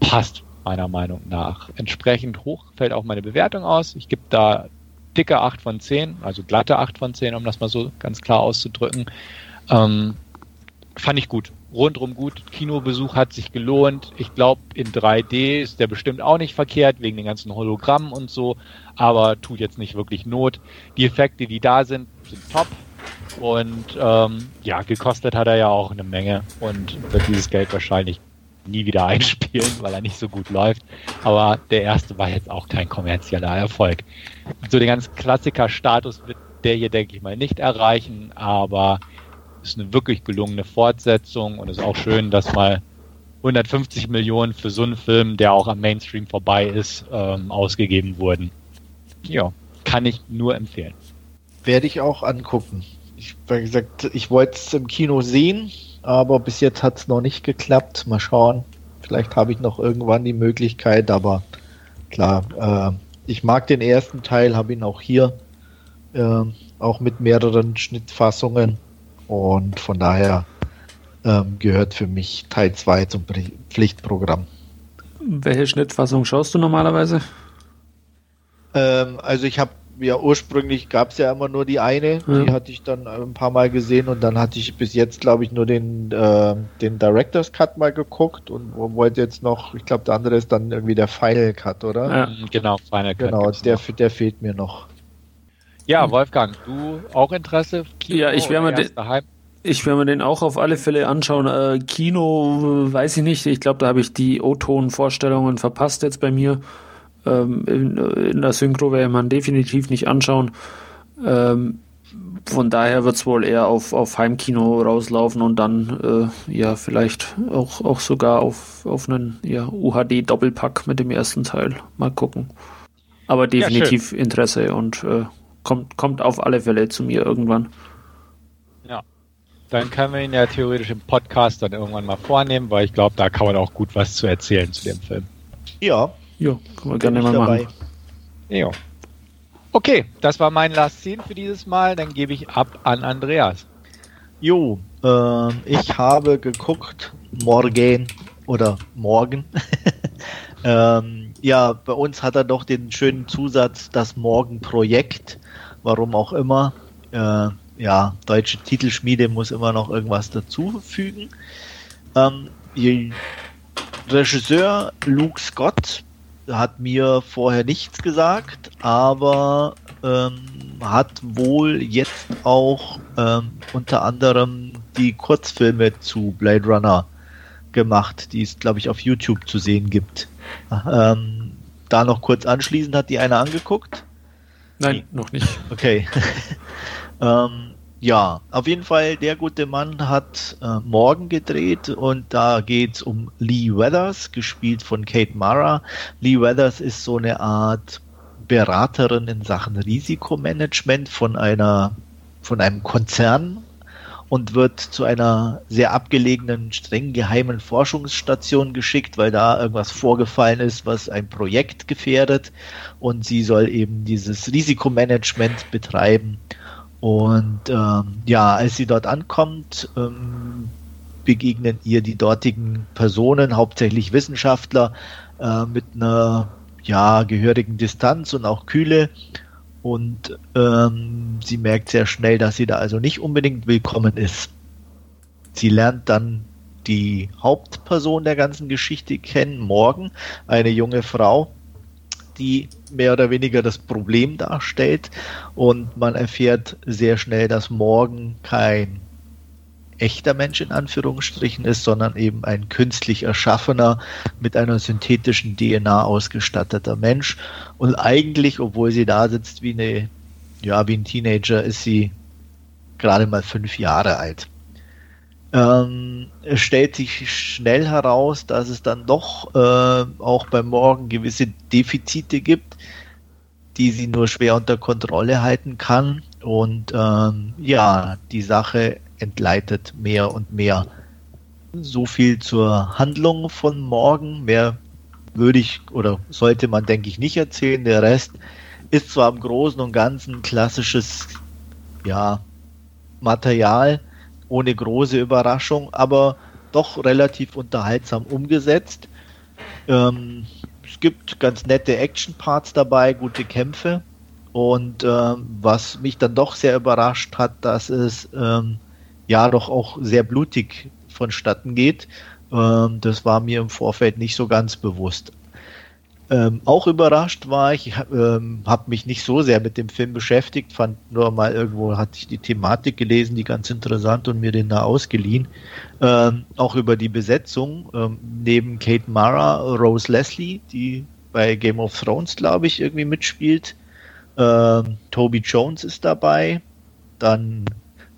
Speaker 1: passt meiner Meinung nach. Entsprechend hoch fällt auch meine Bewertung aus. Ich gebe da dicke 8 von 10, also glatte 8 von 10, um das mal so ganz klar auszudrücken. Ähm, fand ich gut rundrum gut. Kinobesuch hat sich gelohnt. Ich glaube, in 3D ist der bestimmt auch nicht verkehrt, wegen den ganzen Hologrammen und so, aber tut jetzt nicht wirklich Not. Die Effekte, die da sind, sind top. Und ähm, ja, gekostet hat er ja auch eine Menge und wird dieses Geld wahrscheinlich nie wieder einspielen, weil er nicht so gut läuft. Aber der erste war jetzt auch kein kommerzieller Erfolg. So den ganzen Klassiker-Status wird der hier, denke ich mal, nicht erreichen, aber ist eine wirklich gelungene Fortsetzung und ist auch schön, dass mal 150 Millionen für so einen Film, der auch am Mainstream vorbei ist, ähm, ausgegeben wurden. Ja, kann ich nur empfehlen.
Speaker 2: Werde ich auch angucken. Ich, wie gesagt, ich wollte es im Kino sehen, aber bis jetzt hat es noch nicht geklappt. Mal schauen. Vielleicht habe ich noch irgendwann die Möglichkeit, aber klar, äh, ich mag den ersten Teil, habe ihn auch hier, äh, auch mit mehreren Schnittfassungen. Und von daher ähm, gehört für mich Teil 2 zum Pflichtprogramm.
Speaker 3: Welche Schnittfassung schaust du normalerweise?
Speaker 2: Ähm, also ich habe ja ursprünglich gab es ja immer nur die eine, ja. die hatte ich dann ein paar Mal gesehen und dann hatte ich bis jetzt glaube ich nur den äh, den Directors Cut mal geguckt und wollte jetzt noch, ich glaube der andere ist dann irgendwie der Final Cut, oder?
Speaker 1: Ja, genau,
Speaker 2: Final Cut. Genau, der, der fehlt mir noch.
Speaker 1: Ja, Wolfgang, du auch Interesse?
Speaker 3: Kino ja, ich werde mir den, ich werde mir den auch auf alle Fälle anschauen. Äh, Kino, weiß ich nicht. Ich glaube, da habe ich die O-Ton-Vorstellungen verpasst jetzt bei mir. Ähm, in, in, der Synchro werde man definitiv nicht anschauen. Ähm, von daher wird es wohl eher auf, auf Heimkino rauslaufen und dann äh, ja vielleicht auch, auch sogar auf, auf einen ja, UHD-Doppelpack mit dem ersten Teil. Mal gucken. Aber definitiv ja, Interesse und äh, kommt, kommt auf alle Fälle zu mir irgendwann.
Speaker 1: Ja. Dann können wir ihn ja theoretisch im Podcast dann irgendwann mal vornehmen, weil ich glaube, da kann man auch gut was zu erzählen zu dem Film.
Speaker 2: Ja.
Speaker 3: Ja, können wir gerne mal dabei. machen.
Speaker 1: Ja. Okay, das war mein Last Scene für dieses Mal. Dann gebe ich ab an Andreas.
Speaker 2: Jo, äh, ich habe geguckt, morgen oder morgen. ähm, ja, bei uns hat er doch den schönen Zusatz, das Morgenprojekt warum auch immer. Äh, ja, deutsche Titelschmiede muss immer noch irgendwas dazufügen. Ähm, Regisseur Luke Scott hat mir vorher nichts gesagt, aber ähm, hat wohl jetzt auch ähm, unter anderem die Kurzfilme zu Blade Runner gemacht, die es, glaube ich, auf YouTube zu sehen gibt. Ähm, da noch kurz anschließend hat die eine angeguckt.
Speaker 3: Nein, noch nicht.
Speaker 2: Okay. ähm, ja, auf jeden Fall, der gute Mann hat äh, Morgen gedreht und da geht es um Lee Weathers, gespielt von Kate Mara. Lee Weathers ist so eine Art Beraterin in Sachen Risikomanagement von einer von einem Konzern und wird zu einer sehr abgelegenen, streng geheimen Forschungsstation geschickt, weil da irgendwas vorgefallen ist, was ein Projekt gefährdet. Und sie soll eben dieses Risikomanagement betreiben. Und ähm, ja, als sie dort ankommt, ähm, begegnen ihr die dortigen Personen, hauptsächlich Wissenschaftler, äh, mit einer ja, gehörigen Distanz und auch Kühle und ähm, sie merkt sehr schnell, dass sie da also nicht unbedingt willkommen ist. Sie lernt dann die Hauptperson der ganzen Geschichte kennen, Morgen, eine junge Frau, die mehr oder weniger das Problem darstellt. Und man erfährt sehr schnell, dass Morgen kein echter Mensch in Anführungsstrichen ist, sondern eben ein künstlich erschaffener, mit einer synthetischen DNA ausgestatteter Mensch. Und eigentlich, obwohl sie da sitzt wie eine, ja, wie ein Teenager, ist sie gerade mal fünf Jahre alt. Ähm, es stellt sich schnell heraus, dass es dann doch äh, auch beim Morgen gewisse Defizite gibt, die sie nur schwer unter Kontrolle halten kann. Und ähm, ja, die Sache entgleitet mehr und mehr. So viel zur Handlung von morgen. Mehr würde ich oder sollte man, denke ich, nicht erzählen. Der Rest ist zwar im Großen und Ganzen klassisches ja, Material ohne große Überraschung, aber doch relativ unterhaltsam umgesetzt. Ähm, es gibt ganz nette Action-Parts dabei, gute Kämpfe. Und ähm, was mich dann doch sehr überrascht hat, dass es ähm, ja doch auch sehr blutig vonstatten geht. Ähm, das war mir im Vorfeld nicht so ganz bewusst. Ähm, auch überrascht war ich, ähm, habe mich nicht so sehr mit dem Film beschäftigt, fand nur mal irgendwo, hatte ich die Thematik gelesen, die ganz interessant und mir den da ausgeliehen. Ähm, auch über die Besetzung, ähm, neben Kate Mara, Rose Leslie, die bei Game of Thrones, glaube ich, irgendwie mitspielt. Ähm, Toby Jones ist dabei. Dann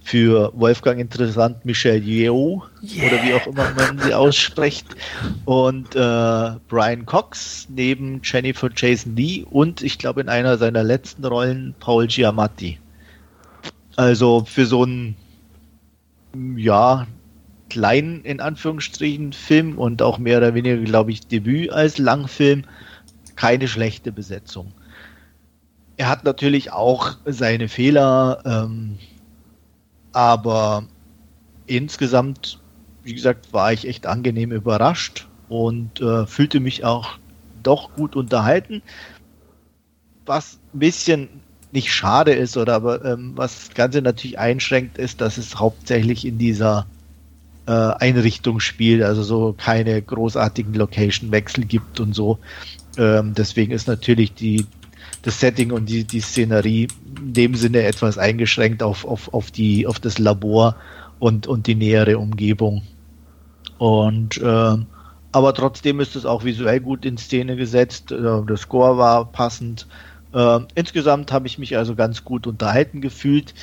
Speaker 2: für Wolfgang interessant Michelle Yeoh yeah. oder wie auch immer man sie ausspricht und äh, Brian Cox neben Jennifer Jason Lee und ich glaube in einer seiner letzten Rollen Paul Giamatti. Also für so einen ja kleinen in Anführungsstrichen Film und auch mehr oder weniger glaube ich Debüt als Langfilm keine schlechte Besetzung. Er hat natürlich auch seine Fehler. Ähm, aber insgesamt, wie gesagt, war ich echt angenehm überrascht und äh, fühlte mich auch doch gut unterhalten. Was ein bisschen nicht schade ist oder aber ähm, was das Ganze natürlich einschränkt, ist, dass es hauptsächlich in dieser äh, Einrichtung spielt, also so keine großartigen Location-Wechsel gibt und so. Ähm, deswegen ist natürlich die das Setting und die, die Szenerie in dem Sinne etwas eingeschränkt auf, auf, auf, die, auf das Labor und, und die nähere Umgebung. Und äh, aber trotzdem ist es auch visuell gut in Szene gesetzt. Äh, der Score war passend. Äh, insgesamt habe ich mich also ganz gut unterhalten gefühlt.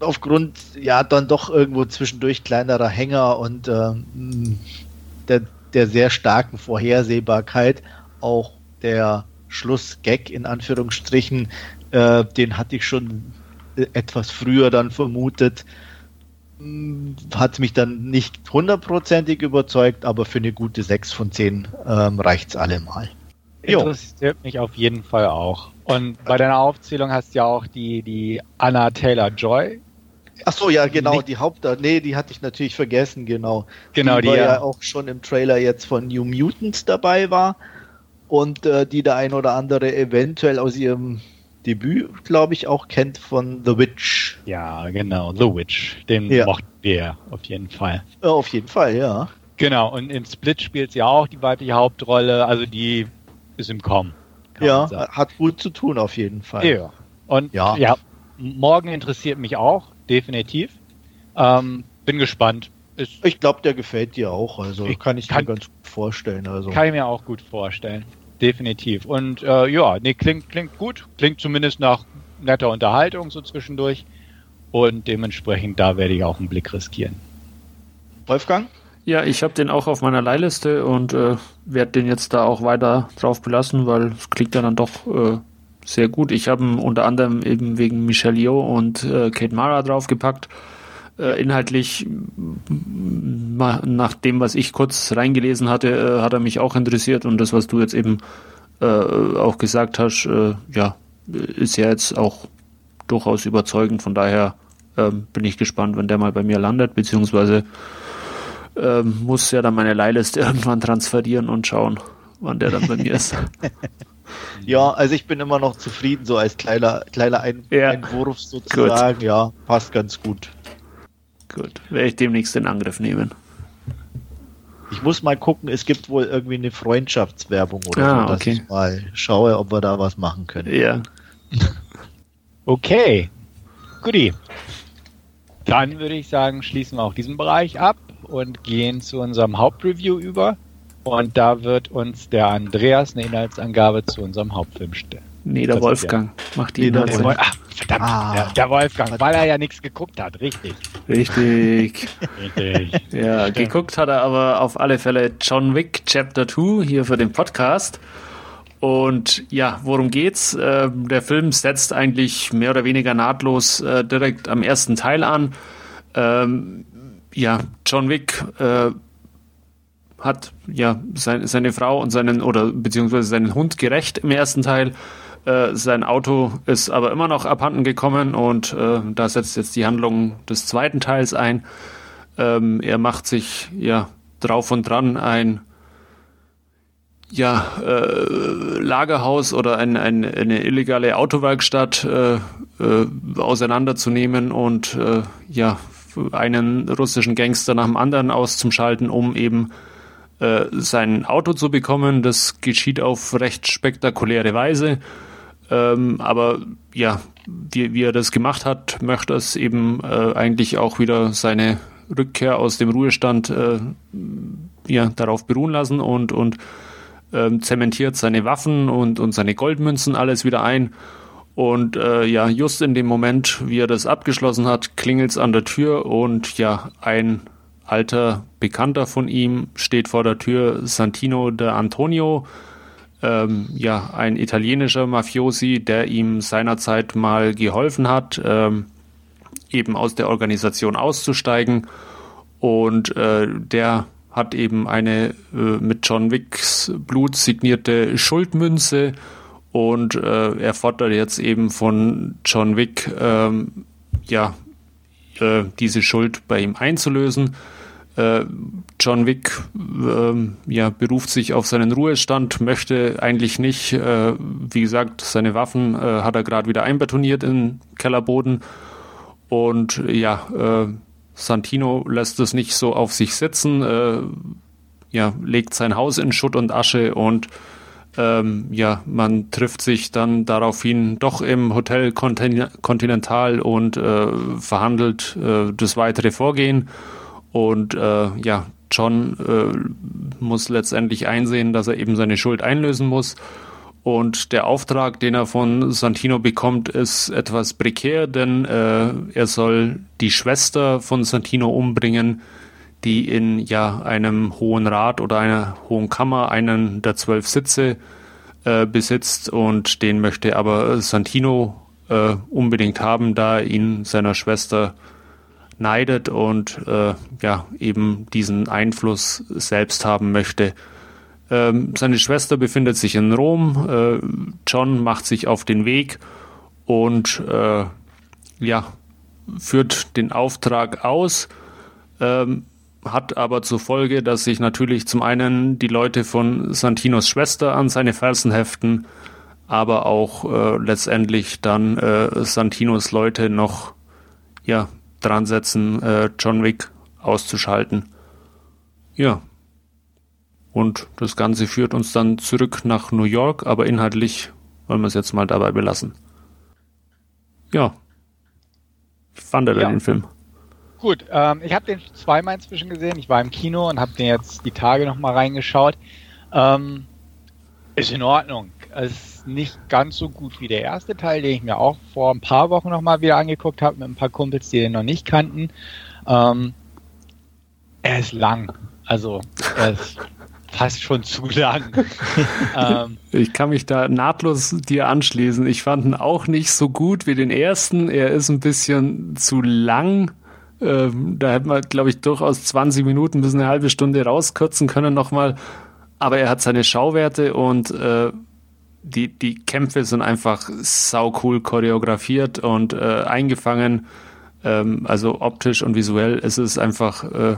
Speaker 2: Aufgrund, ja, dann doch irgendwo zwischendurch kleinerer Hänger und äh, der, der sehr starken Vorhersehbarkeit auch der Schlussgag in Anführungsstrichen, äh, den hatte ich schon äh, etwas früher dann vermutet. Hm, hat mich dann nicht hundertprozentig überzeugt, aber für eine gute 6 von 10 ähm, reicht es allemal.
Speaker 1: Interessiert mich auf jeden Fall auch. Und bei deiner Aufzählung hast du ja auch die, die Anna Taylor Joy.
Speaker 2: Ach so, ja, genau, die Haupt, nee, die hatte ich natürlich vergessen, genau.
Speaker 1: Genau,
Speaker 2: die, die ja auch schon im Trailer jetzt von New Mutants dabei war und äh, die der ein oder andere eventuell aus ihrem Debüt, glaube ich, auch kennt von The Witch.
Speaker 1: Ja, genau, The Witch. Den ja. mochten wir auf jeden Fall.
Speaker 2: Ja, auf jeden Fall, ja.
Speaker 1: Genau, und in Split spielt sie auch die weibliche Hauptrolle, also die ist im Kommen.
Speaker 2: Ja, hat gut zu tun auf jeden Fall.
Speaker 1: Ja. Und ja, ja morgen interessiert mich auch, definitiv. Ähm, bin gespannt.
Speaker 2: Ist ich glaube, der gefällt dir auch. Also ich kann ich kann, mir ganz gut vorstellen. Also.
Speaker 1: Kann ich mir auch gut vorstellen. Definitiv. Und äh, ja, nee, klingt, klingt gut. Klingt zumindest nach netter Unterhaltung so zwischendurch. Und dementsprechend, da werde ich auch einen Blick riskieren.
Speaker 2: Wolfgang?
Speaker 3: Ja, ich habe den auch auf meiner Leihliste und äh, werde den jetzt da auch weiter drauf belassen, weil es klingt ja dann doch äh, sehr gut. Ich habe ihn unter anderem eben wegen Michelle Yeoh und äh, Kate Mara draufgepackt äh, inhaltlich, nach dem, was ich kurz reingelesen hatte, äh, hat er mich auch interessiert und das, was du jetzt eben äh, auch gesagt hast, äh, ja, ist ja jetzt auch durchaus überzeugend. Von daher ähm, bin ich gespannt, wenn der mal bei mir landet, beziehungsweise ähm, muss ja dann meine Leihliste irgendwann transferieren und schauen, wann der dann bei mir ist.
Speaker 2: Ja, also ich bin immer noch zufrieden, so als kleiner, kleiner Ein ja. Einwurf sozusagen. Gut. Ja, passt ganz gut.
Speaker 3: Gut, werde ich demnächst in Angriff nehmen.
Speaker 2: Ich muss mal gucken, es gibt wohl irgendwie eine Freundschaftswerbung oder ah, so, dass okay. ich mal schaue, ob wir da was machen können.
Speaker 3: Ja.
Speaker 1: okay. Guti. Dann würde ich sagen, schließen wir auch diesen Bereich ab und gehen zu unserem Hauptreview über. Und da wird uns der Andreas eine Inhaltsangabe zu unserem Hauptfilm stellen.
Speaker 3: Nee, der
Speaker 1: Das
Speaker 3: Wolfgang macht die
Speaker 2: Nee, der
Speaker 3: Inhalte.
Speaker 1: Ach, verdammt,
Speaker 2: Ah.
Speaker 1: der, der Wolfgang, weil er ja nichts geguckt hat, richtig.
Speaker 3: Richtig.
Speaker 1: Richtig.
Speaker 3: Ja, geguckt hat er aber auf alle Fälle John Wick Chapter 2 hier für den Podcast. Und ja, worum geht's? Äh, der Film setzt eigentlich mehr oder weniger nahtlos äh, direkt am ersten Teil an. Ähm, ja, John Wick äh, hat ja sein, seine Frau und seinen oder beziehungsweise seinen Hund gerecht im ersten Teil. Äh, sein Auto ist aber immer noch abhanden gekommen und äh, da setzt jetzt die Handlung des zweiten Teils ein. Ähm, er macht sich ja drauf und dran ein ja, äh, Lagerhaus oder ein, ein, eine illegale Autowerkstatt äh, äh, auseinanderzunehmen und ja, einen russischen Gangster nach dem anderen auszuschalten, um eben sein Auto zu bekommen. Das geschieht auf recht spektakuläre Weise. Ähm, aber ja, wie, wie er das gemacht hat, möchte es eben äh, eigentlich auch wieder seine Rückkehr aus dem Ruhestand äh, ja, darauf beruhen lassen und, und ähm, zementiert seine Waffen und, und seine Goldmünzen alles wieder ein. Und äh, ja, just in dem Moment, wie er das abgeschlossen hat, klingelt's an der Tür und ja, ein alter Bekannter von ihm steht vor der Tür, Santino de Antonio, ähm, ja, ein italienischer Mafiosi, der ihm seinerzeit mal geholfen hat, ähm, eben aus der Organisation auszusteigen. Und äh, der hat eben eine äh, mit John Wicks Blut signierte Schuldmünze und äh, er fordert jetzt eben von John Wick, ähm, ja, äh, diese Schuld bei ihm einzulösen. Äh, John Wick ähm, ja, beruft sich auf seinen Ruhestand, möchte eigentlich nicht, äh, wie gesagt, seine Waffen äh, hat er gerade wieder einbetoniert in Kellerboden und ja, äh, Santino lässt es nicht so auf sich sitzen, äh, ja, legt sein Haus in Schutt und Asche und ähm, ja, man trifft sich dann daraufhin doch im Hotel Contin Continental und äh, verhandelt das weitere Vorgehen. Und äh, ja, John äh, muss letztendlich einsehen, dass er eben seine Schuld einlösen muss. Und der Auftrag, den er von Santino bekommt, ist etwas prekär, denn äh, er soll die Schwester von Santino umbringen, die in ja einem hohen Rat oder einer hohen Kammer einen der zwölf Sitze äh, besitzt und den möchte aber Santino äh, unbedingt haben, da er ihn seiner Schwester neidet und äh, ja eben diesen Einfluss selbst haben möchte. Ähm, seine Schwester befindet sich in Rom. Äh, John macht sich auf den Weg und äh, ja führt den Auftrag aus. Ähm, hat aber zur Folge, dass sich natürlich zum einen die Leute von Santinos Schwester an seine Fersen heften, aber auch äh, letztendlich dann äh, Santinos Leute noch ja, dran setzen, äh, John Wick auszuschalten. Ja. Und das Ganze führt uns dann zurück nach New York, aber inhaltlich wollen wir es jetzt mal dabei belassen. Ja. Wie fand er
Speaker 1: Ja.
Speaker 3: den Film?
Speaker 1: Gut, ähm, ich habe den zweimal inzwischen gesehen. Ich war im Kino und habe den jetzt die Tage nochmal reingeschaut. Ähm, ist in Ordnung. Es ist nicht ganz so gut wie der erste Teil, den ich mir auch vor ein paar Wochen nochmal wieder angeguckt habe mit ein paar Kumpels, die den noch nicht kannten. Ähm, er ist lang. Also er ist fast schon zu lang. ähm,
Speaker 3: Ich kann mich da nahtlos dir anschließen. Ich fand ihn auch nicht so gut wie den ersten. Er ist ein bisschen zu lang. Ähm, da hätte man, glaube ich, durchaus 20 Minuten bis eine halbe Stunde rauskürzen können nochmal. Aber er hat seine Schauwerte und äh, die, die Kämpfe sind einfach sau cool choreografiert und äh, eingefangen. Ähm, also optisch und visuell ist es einfach äh,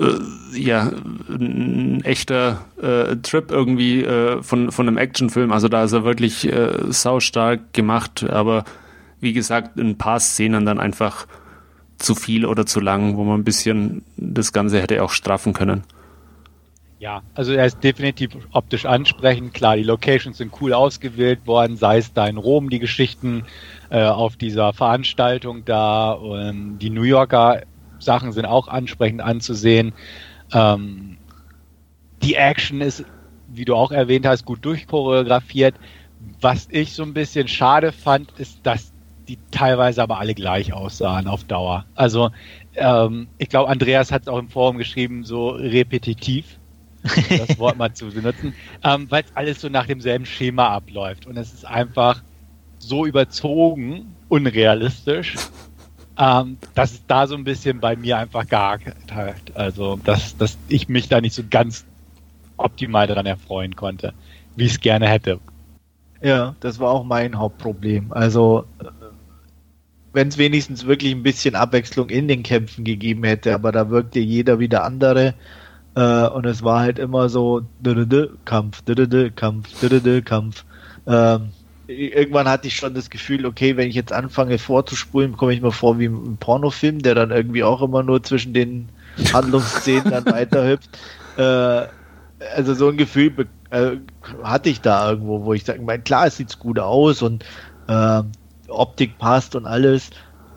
Speaker 3: äh, ja, ein echter äh, Trip irgendwie äh, von, von einem Actionfilm. Also da ist er wirklich äh, saustark gemacht, aber wie gesagt, ein paar Szenen dann einfach zu viel oder zu lang, wo man ein bisschen das Ganze hätte auch straffen können.
Speaker 1: Ja, also er ist definitiv optisch ansprechend. Klar, die Locations sind cool ausgewählt worden, sei es da in Rom die Geschichten äh, auf dieser Veranstaltung da und die New Yorker Sachen sind auch ansprechend anzusehen. Ähm, die Action ist, wie du auch erwähnt hast, gut durchchoreografiert. Was ich so ein bisschen schade fand, ist, dass die teilweise aber alle gleich aussahen auf Dauer. Also ähm, ich glaube, Andreas hat es auch im Forum geschrieben, so repetitiv, das Wort mal zu benutzen, ähm, weil es alles so nach demselben Schema abläuft. Und es ist einfach so überzogen, unrealistisch, ähm, dass es da so ein bisschen bei mir einfach gehakt hat. Also, dass, dass ich mich da nicht so ganz optimal daran erfreuen konnte, wie ich es gerne hätte.
Speaker 2: Ja, das war auch mein Hauptproblem. Also, wenn es wenigstens wirklich ein bisschen Abwechslung in den Kämpfen gegeben hätte, aber da wirkte jeder wie der andere. Äh, und es war halt immer so Kampf, Kampf, Kampf. Ähm, irgendwann hatte ich schon das Gefühl, okay, wenn ich jetzt anfange vorzuspulen, komme ich mir vor wie ein Pornofilm, der dann irgendwie auch immer nur zwischen den Handlungsszenen dann weiterhüpft. Äh, also so ein Gefühl äh, hatte ich da irgendwo, wo ich sage, mein, klar, es sieht gut aus und äh, Optik passt und alles,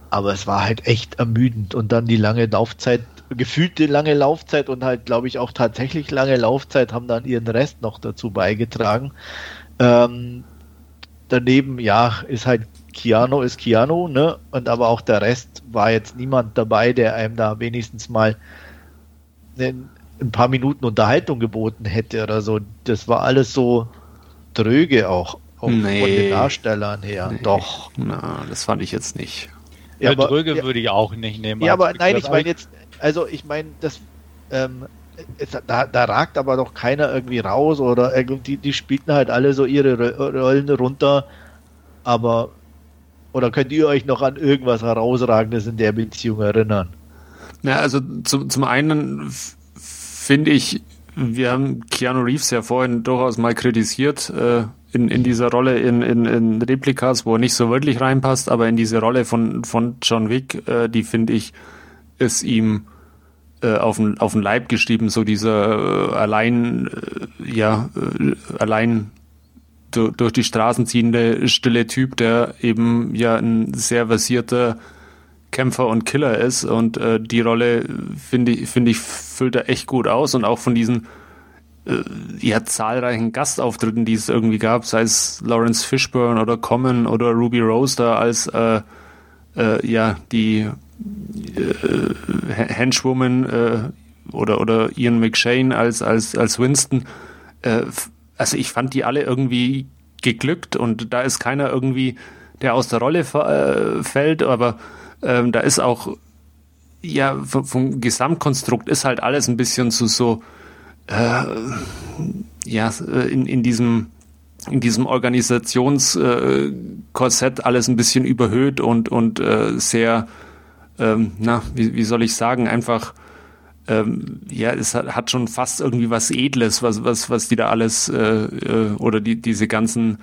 Speaker 2: aber es war halt echt ermüdend und dann die lange Laufzeit, gefühlte lange Laufzeit und halt, glaube ich, auch tatsächlich lange Laufzeit haben dann ihren Rest noch dazu beigetragen. Ähm, daneben, ja, ist halt Keanu ist Keanu, ne? Und aber auch der Rest war jetzt niemand dabei, der einem da wenigstens mal ein, ein paar Minuten Unterhaltung geboten hätte oder so. Das war alles so dröge auch, auch nee. von den Darstellern her. Nee. Doch.
Speaker 3: Na, das fand ich jetzt nicht.
Speaker 1: Ja, aber, dröge ja, würde ich auch nicht nehmen.
Speaker 2: Ja, aber nein, ich meine jetzt, also ich meine, das ähm, es, da, da ragt aber doch keiner irgendwie raus oder irgendwie, die spielten halt alle so ihre Rollen runter, aber oder könnt ihr euch noch an irgendwas herausragendes in der Beziehung erinnern?
Speaker 3: Ja, also zum, zum einen finde ich, wir haben Keanu Reeves ja vorhin durchaus mal kritisiert äh, in, in dieser Rolle in, in, in Replikas, wo er nicht so wirklich reinpasst, aber in diese Rolle von, von John Wick, äh, die finde ich, ist ihm äh, auf den Leib geschrieben, so dieser äh, allein äh, ja äh, allein du, durch die Straßen ziehende stille Typ, der eben ja ein sehr versierter Kämpfer und Killer ist und äh, die Rolle finde ich finde ich füllt er echt gut aus und auch von diesen ja zahlreichen Gastauftritten, die es irgendwie gab, sei es Lawrence Fishburne oder Common oder Ruby Rose da als äh, äh, ja die äh, Henchwoman äh, oder, oder Ian McShane als, als, als Winston. Äh, also ich fand die alle irgendwie geglückt und da ist keiner irgendwie, der aus der Rolle äh, fällt, aber ähm, da ist auch, ja, vom, vom, Gesamtkonstrukt ist halt alles ein bisschen zu so, äh, ja, in, in diesem in diesem Organisationskorsett alles ein bisschen überhöht und, und äh, sehr ähm, na, wie, wie soll ich sagen, einfach, ähm, ja, es hat, schon fast irgendwie was Edles, was, was, was die da alles, äh, äh, oder die, diese ganzen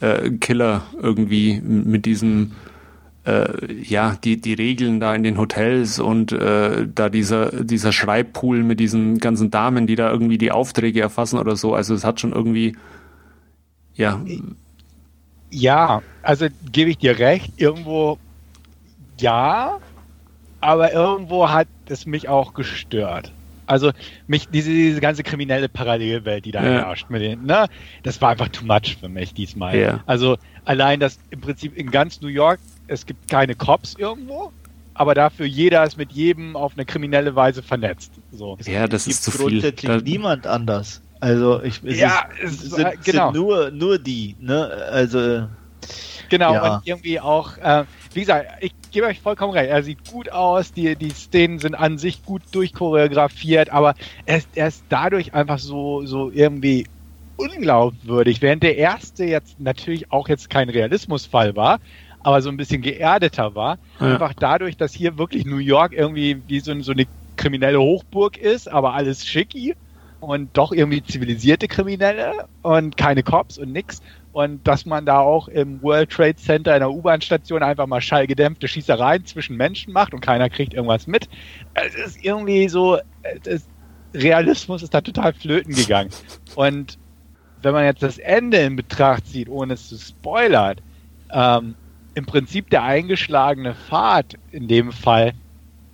Speaker 3: äh, Killer irgendwie mit diesem, äh, ja, die, die Regeln da in den Hotels und äh, da dieser, dieser Schreibpool mit diesen ganzen Damen, die da irgendwie die Aufträge erfassen oder so. Also es hat schon irgendwie, ja.
Speaker 1: Ja, also gebe ich dir recht, irgendwo ja, aber irgendwo hat es mich auch gestört. Also mich, diese, diese ganze kriminelle Parallelwelt, die da ja. herrscht mit den, ne, das war einfach too much für mich diesmal. Ja. Also allein das im Prinzip in ganz New York, es gibt keine Cops irgendwo, aber dafür jeder ist mit jedem auf eine kriminelle Weise vernetzt. So.
Speaker 3: Ja, das ist zu viel.
Speaker 2: Grundsätzlich da, niemand anders. Also ich es
Speaker 1: ja, ist, es sind, genau.
Speaker 2: sind nur nur die, ne? Also
Speaker 1: genau ja. und irgendwie auch, äh, wie gesagt, ich gebe euch vollkommen recht. Er sieht gut aus, die, die Szenen sind an sich gut durchchoreografiert, aber er ist, er ist dadurch einfach so, so irgendwie unglaubwürdig. Während der erste jetzt natürlich auch jetzt kein Realismusfall war, aber so ein bisschen geerdeter war. Ja. Einfach dadurch, dass hier wirklich New York irgendwie wie so, so eine kriminelle Hochburg ist, aber alles schicki und doch irgendwie zivilisierte Kriminelle und keine Cops und nix und dass man da auch im World Trade Center in der U-Bahn-Station einfach mal schallgedämpfte Schießereien zwischen Menschen macht und keiner kriegt irgendwas mit. Es ist irgendwie so, es Realismus ist da total flöten gegangen. Und wenn man jetzt das Ende in Betracht zieht, ohne es zu spoilern, ähm, im Prinzip der eingeschlagene Pfad in dem Fall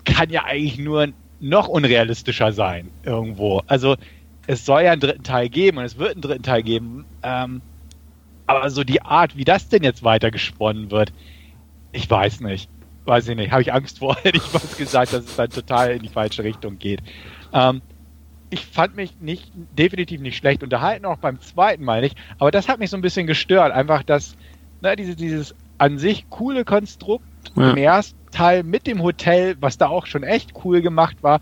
Speaker 1: kann ja eigentlich nur noch unrealistischer sein irgendwo. Also es soll ja einen dritten Teil geben und es wird einen dritten Teil geben. Ähm, aber so die Art, wie das denn jetzt weitergesponnen wird, ich weiß nicht. Weiß ich nicht. Habe ich Angst vor, hätte ich was gesagt, dass es dann total in die falsche Richtung geht. Ähm, ich fand mich nicht, definitiv nicht schlecht unterhalten, auch beim zweiten Mal nicht. Aber das hat mich so ein bisschen gestört. Einfach das, ne, dieses, dieses an sich coole Konstrukt ja. im ersten Teil mit dem Hotel, was da auch schon echt cool gemacht war.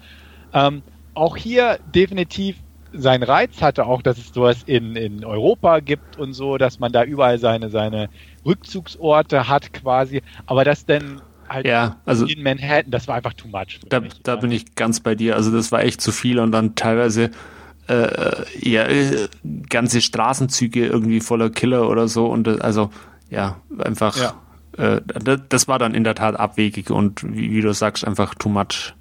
Speaker 1: Ähm, auch hier definitiv seinen Reiz hatte, auch dass es sowas in, in Europa gibt und so, dass man da überall seine, seine Rückzugsorte hat quasi. Aber das denn halt
Speaker 3: ja, also
Speaker 1: in Manhattan, das war einfach too much.
Speaker 3: Da, mich, da ja. bin ich ganz bei dir. Also das war echt zu viel und dann teilweise äh, ja, äh, ganze Straßenzüge irgendwie voller Killer oder so und äh, also ja, einfach ja. Äh, das war dann in der Tat abwegig und wie, wie, du sagst, einfach too much.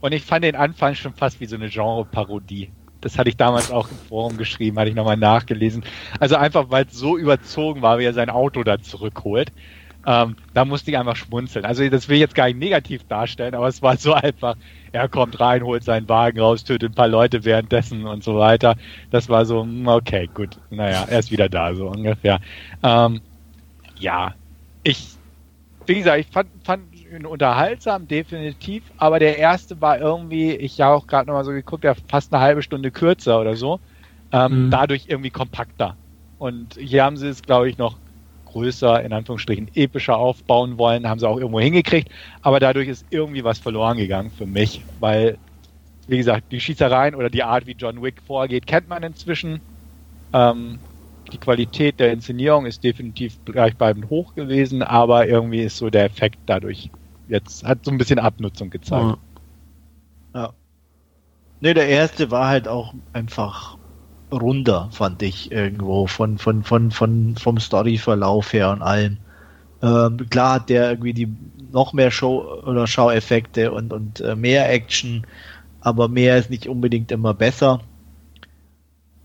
Speaker 1: Und ich fand den Anfang schon fast wie so eine Genre-Parodie. Das hatte ich damals auch im Forum geschrieben, hatte ich nochmal nachgelesen. Also einfach, weil es so überzogen war, wie er sein Auto da zurückholt. Ähm, da musste ich einfach schmunzeln. Also das will ich jetzt gar nicht negativ darstellen, aber es war so einfach, er kommt rein, holt seinen Wagen raus, tötet ein paar Leute währenddessen und so weiter. Das war so, hm, okay, gut, naja, er ist wieder da, so ungefähr. Ähm, ja, ich, wie gesagt, ich fand, fand ihn unterhaltsam, definitiv, aber der erste war irgendwie, ich habe auch gerade nochmal so geguckt, der fast eine halbe Stunde kürzer oder so, ähm, mhm. dadurch irgendwie kompakter. Und hier haben sie es, glaube ich, noch größer, in Anführungsstrichen epischer aufbauen wollen, haben sie auch irgendwo hingekriegt, aber dadurch ist irgendwie was verloren gegangen für mich, weil, wie gesagt, die Schießereien oder die Art, wie John Wick vorgeht, kennt man inzwischen. Ähm, die Qualität der Inszenierung ist definitiv gleichbleibend hoch gewesen, aber irgendwie ist so der Effekt dadurch jetzt, hat so ein bisschen Abnutzung gezeigt.
Speaker 2: Ja. ja. Ne, der erste war halt auch einfach runder, fand ich irgendwo, von, von, von, von, vom Storyverlauf her und allem. Ähm, klar hat der irgendwie die noch mehr Show oder Schaueffekte und, und äh, mehr Action, aber mehr ist nicht unbedingt immer besser.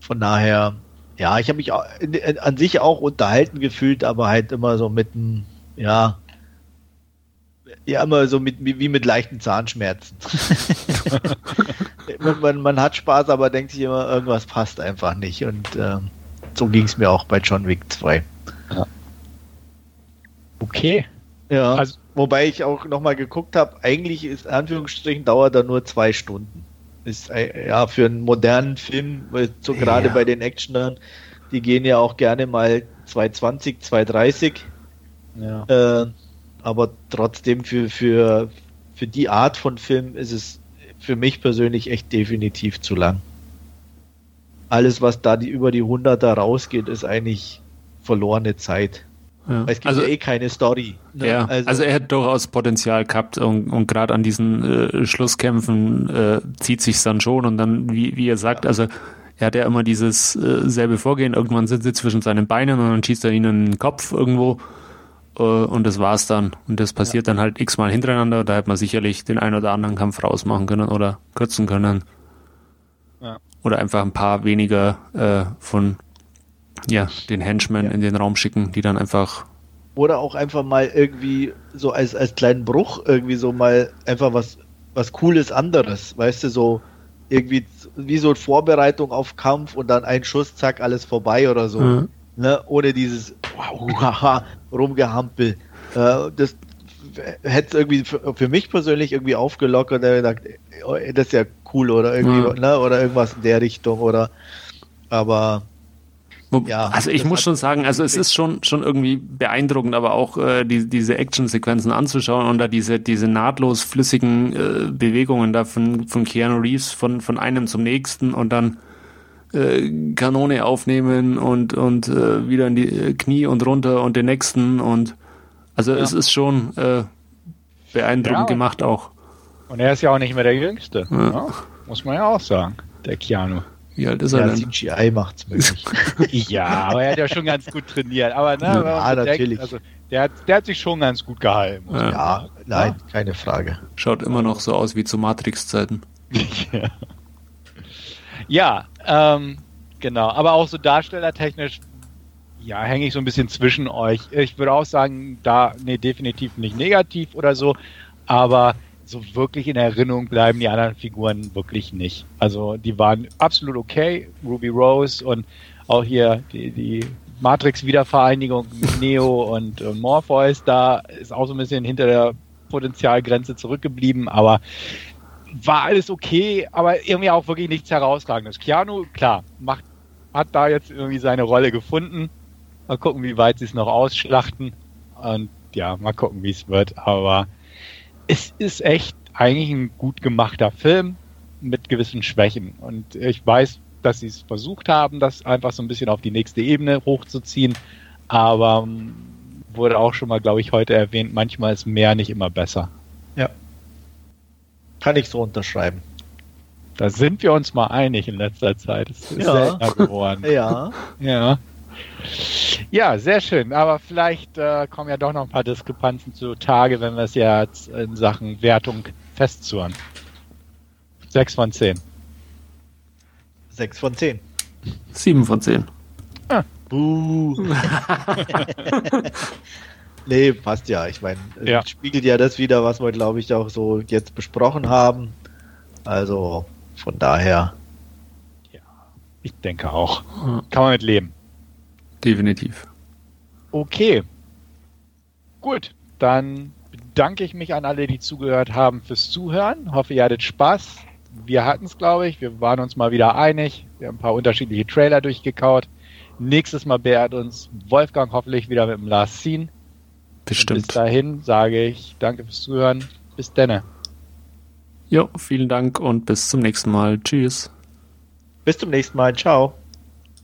Speaker 2: Von daher, ja, ich habe mich an sich auch unterhalten gefühlt, aber halt immer so mit einem, ja, ja, immer so mit, wie mit leichten Zahnschmerzen. man, man, hat Spaß, aber denkt sich immer, irgendwas passt einfach nicht. Und ähm, so ging es mir auch bei John Wick 2. Ja.
Speaker 1: Okay.
Speaker 2: Ja, also, wobei ich auch nochmal geguckt habe, eigentlich ist Anführungsstrichen dauert er nur zwei Stunden. Ist äh, ja für einen modernen Film, so gerade ja. bei den Actionern, die gehen ja auch gerne mal 220, 230. Ja. Äh, aber trotzdem für, für, für die Art von Film ist es für mich persönlich echt definitiv zu lang. Alles, was da die, über die 100er rausgeht, ist eigentlich verlorene Zeit. Ja. Es gibt also, ja eh keine Story.
Speaker 3: Ne? Ja, also, also, er hat durchaus Potenzial gehabt und, und gerade an diesen äh, Schlusskämpfen äh, zieht sich dann schon und dann, wie, wie er sagt, ja. also er hat ja immer dieses äh, selbe Vorgehen, irgendwann sind sie zwischen seinen Beinen und dann schießt er ihnen in den Kopf irgendwo und das war's dann. Und das passiert ja. dann halt x-mal hintereinander. Da hätte man sicherlich den einen oder anderen Kampf rausmachen können oder kürzen können. Ja. Oder einfach ein paar weniger äh, von ja, den Henchmen ja. in den Raum schicken, die dann einfach.
Speaker 2: Oder auch einfach mal irgendwie so als, als kleinen Bruch irgendwie so mal einfach was, was Cooles anderes, weißt du, so irgendwie wie so Vorbereitung auf Kampf und dann ein Schuss, zack, alles vorbei oder so. Mhm. Ne? Ohne dieses wow, rumgehampel. Äh, das hätte es irgendwie für, für, mich persönlich irgendwie aufgelockert, der gedacht, oh, das ist ja cool oder irgendwie, mhm. ne, oder irgendwas in der Richtung oder aber
Speaker 3: ja, also ich muss schon sagen, also es ist schon schon irgendwie beeindruckend, aber auch äh, die, diese Actionsequenzen anzuschauen und da diese diese nahtlos flüssigen äh, Bewegungen da von von Keanu Reeves von von einem zum nächsten und dann äh, Kanone aufnehmen und, und äh, wieder in die äh, Knie und runter und den nächsten und also ja. es ist schon äh, beeindruckend ja. gemacht auch.
Speaker 1: Und er ist ja auch nicht mehr der Jüngste. Ja. Ne? Muss man ja auch sagen, der Keanu.
Speaker 2: Wie alt ist er ja, denn? CGI macht's möglich.
Speaker 1: ja, aber er hat ja schon ganz gut trainiert. Aber ne, ja,
Speaker 2: natürlich. Denkt,
Speaker 1: also, der, hat, der hat sich schon ganz gut gehalten.
Speaker 2: Ja, ja nein, keine Frage.
Speaker 3: Schaut immer noch so aus wie zu Matrix-Zeiten. ja.
Speaker 1: Ja, ähm, genau. Aber auch so darstellertechnisch, ja, hänge ich so ein bisschen zwischen euch. Ich würde auch sagen, da, nee, definitiv nicht negativ oder so, aber so wirklich in Erinnerung bleiben die anderen Figuren wirklich nicht. Also die waren absolut okay, Ruby Rose und auch hier die, die Matrix-Wiedervereinigung mit Neo und, und Morpheus, da ist auch so ein bisschen hinter der Potenzialgrenze zurückgeblieben, aber war alles okay, aber irgendwie auch wirklich nichts herausragendes. Keanu, klar, macht, hat da jetzt irgendwie seine Rolle gefunden. Mal gucken, wie weit sie es noch ausschlachten. Und ja, mal gucken, wie es wird. Aber es ist echt eigentlich ein gut gemachter Film mit gewissen Schwächen. Und ich weiß, dass sie es versucht haben, das einfach so ein bisschen auf die nächste Ebene hochzuziehen. Aber um, wurde auch schon mal, glaube ich, heute erwähnt, manchmal ist mehr nicht immer besser.
Speaker 2: Ja. Kann ich so unterschreiben.
Speaker 1: Da sind wir uns mal einig in letzter Zeit. Es ist ja. seltener geworden.
Speaker 2: ja.
Speaker 1: Ja. Ja, sehr schön. Aber vielleicht äh, kommen ja doch noch ein paar Diskrepanzen zutage, wenn wir es jetzt in Sachen Wertung festzurren. Sechs von zehn.
Speaker 2: Sechs von zehn.
Speaker 3: Sieben von zehn.
Speaker 2: Ah. Buh. nee, passt ja. Ich meine, ja. spiegelt ja das wieder, was wir, glaube ich, auch so jetzt besprochen haben. Also von daher.
Speaker 1: Ja, ich denke auch. Kann man mit leben.
Speaker 3: Definitiv.
Speaker 1: Okay. Gut, dann bedanke ich mich an alle, die zugehört haben, fürs Zuhören. Hoffe, ihr hattet Spaß. Wir hatten es, glaube ich. Wir waren uns mal wieder einig. Wir haben ein paar unterschiedliche Trailer durchgekaut. Nächstes Mal beehrt uns Wolfgang hoffentlich wieder mit dem Last Scene.
Speaker 3: Bestimmt.
Speaker 1: Und bis dahin sage ich danke fürs Zuhören. Bis denne.
Speaker 3: Jo, vielen Dank und bis zum nächsten Mal. Tschüss.
Speaker 2: Bis zum nächsten Mal. Ciao.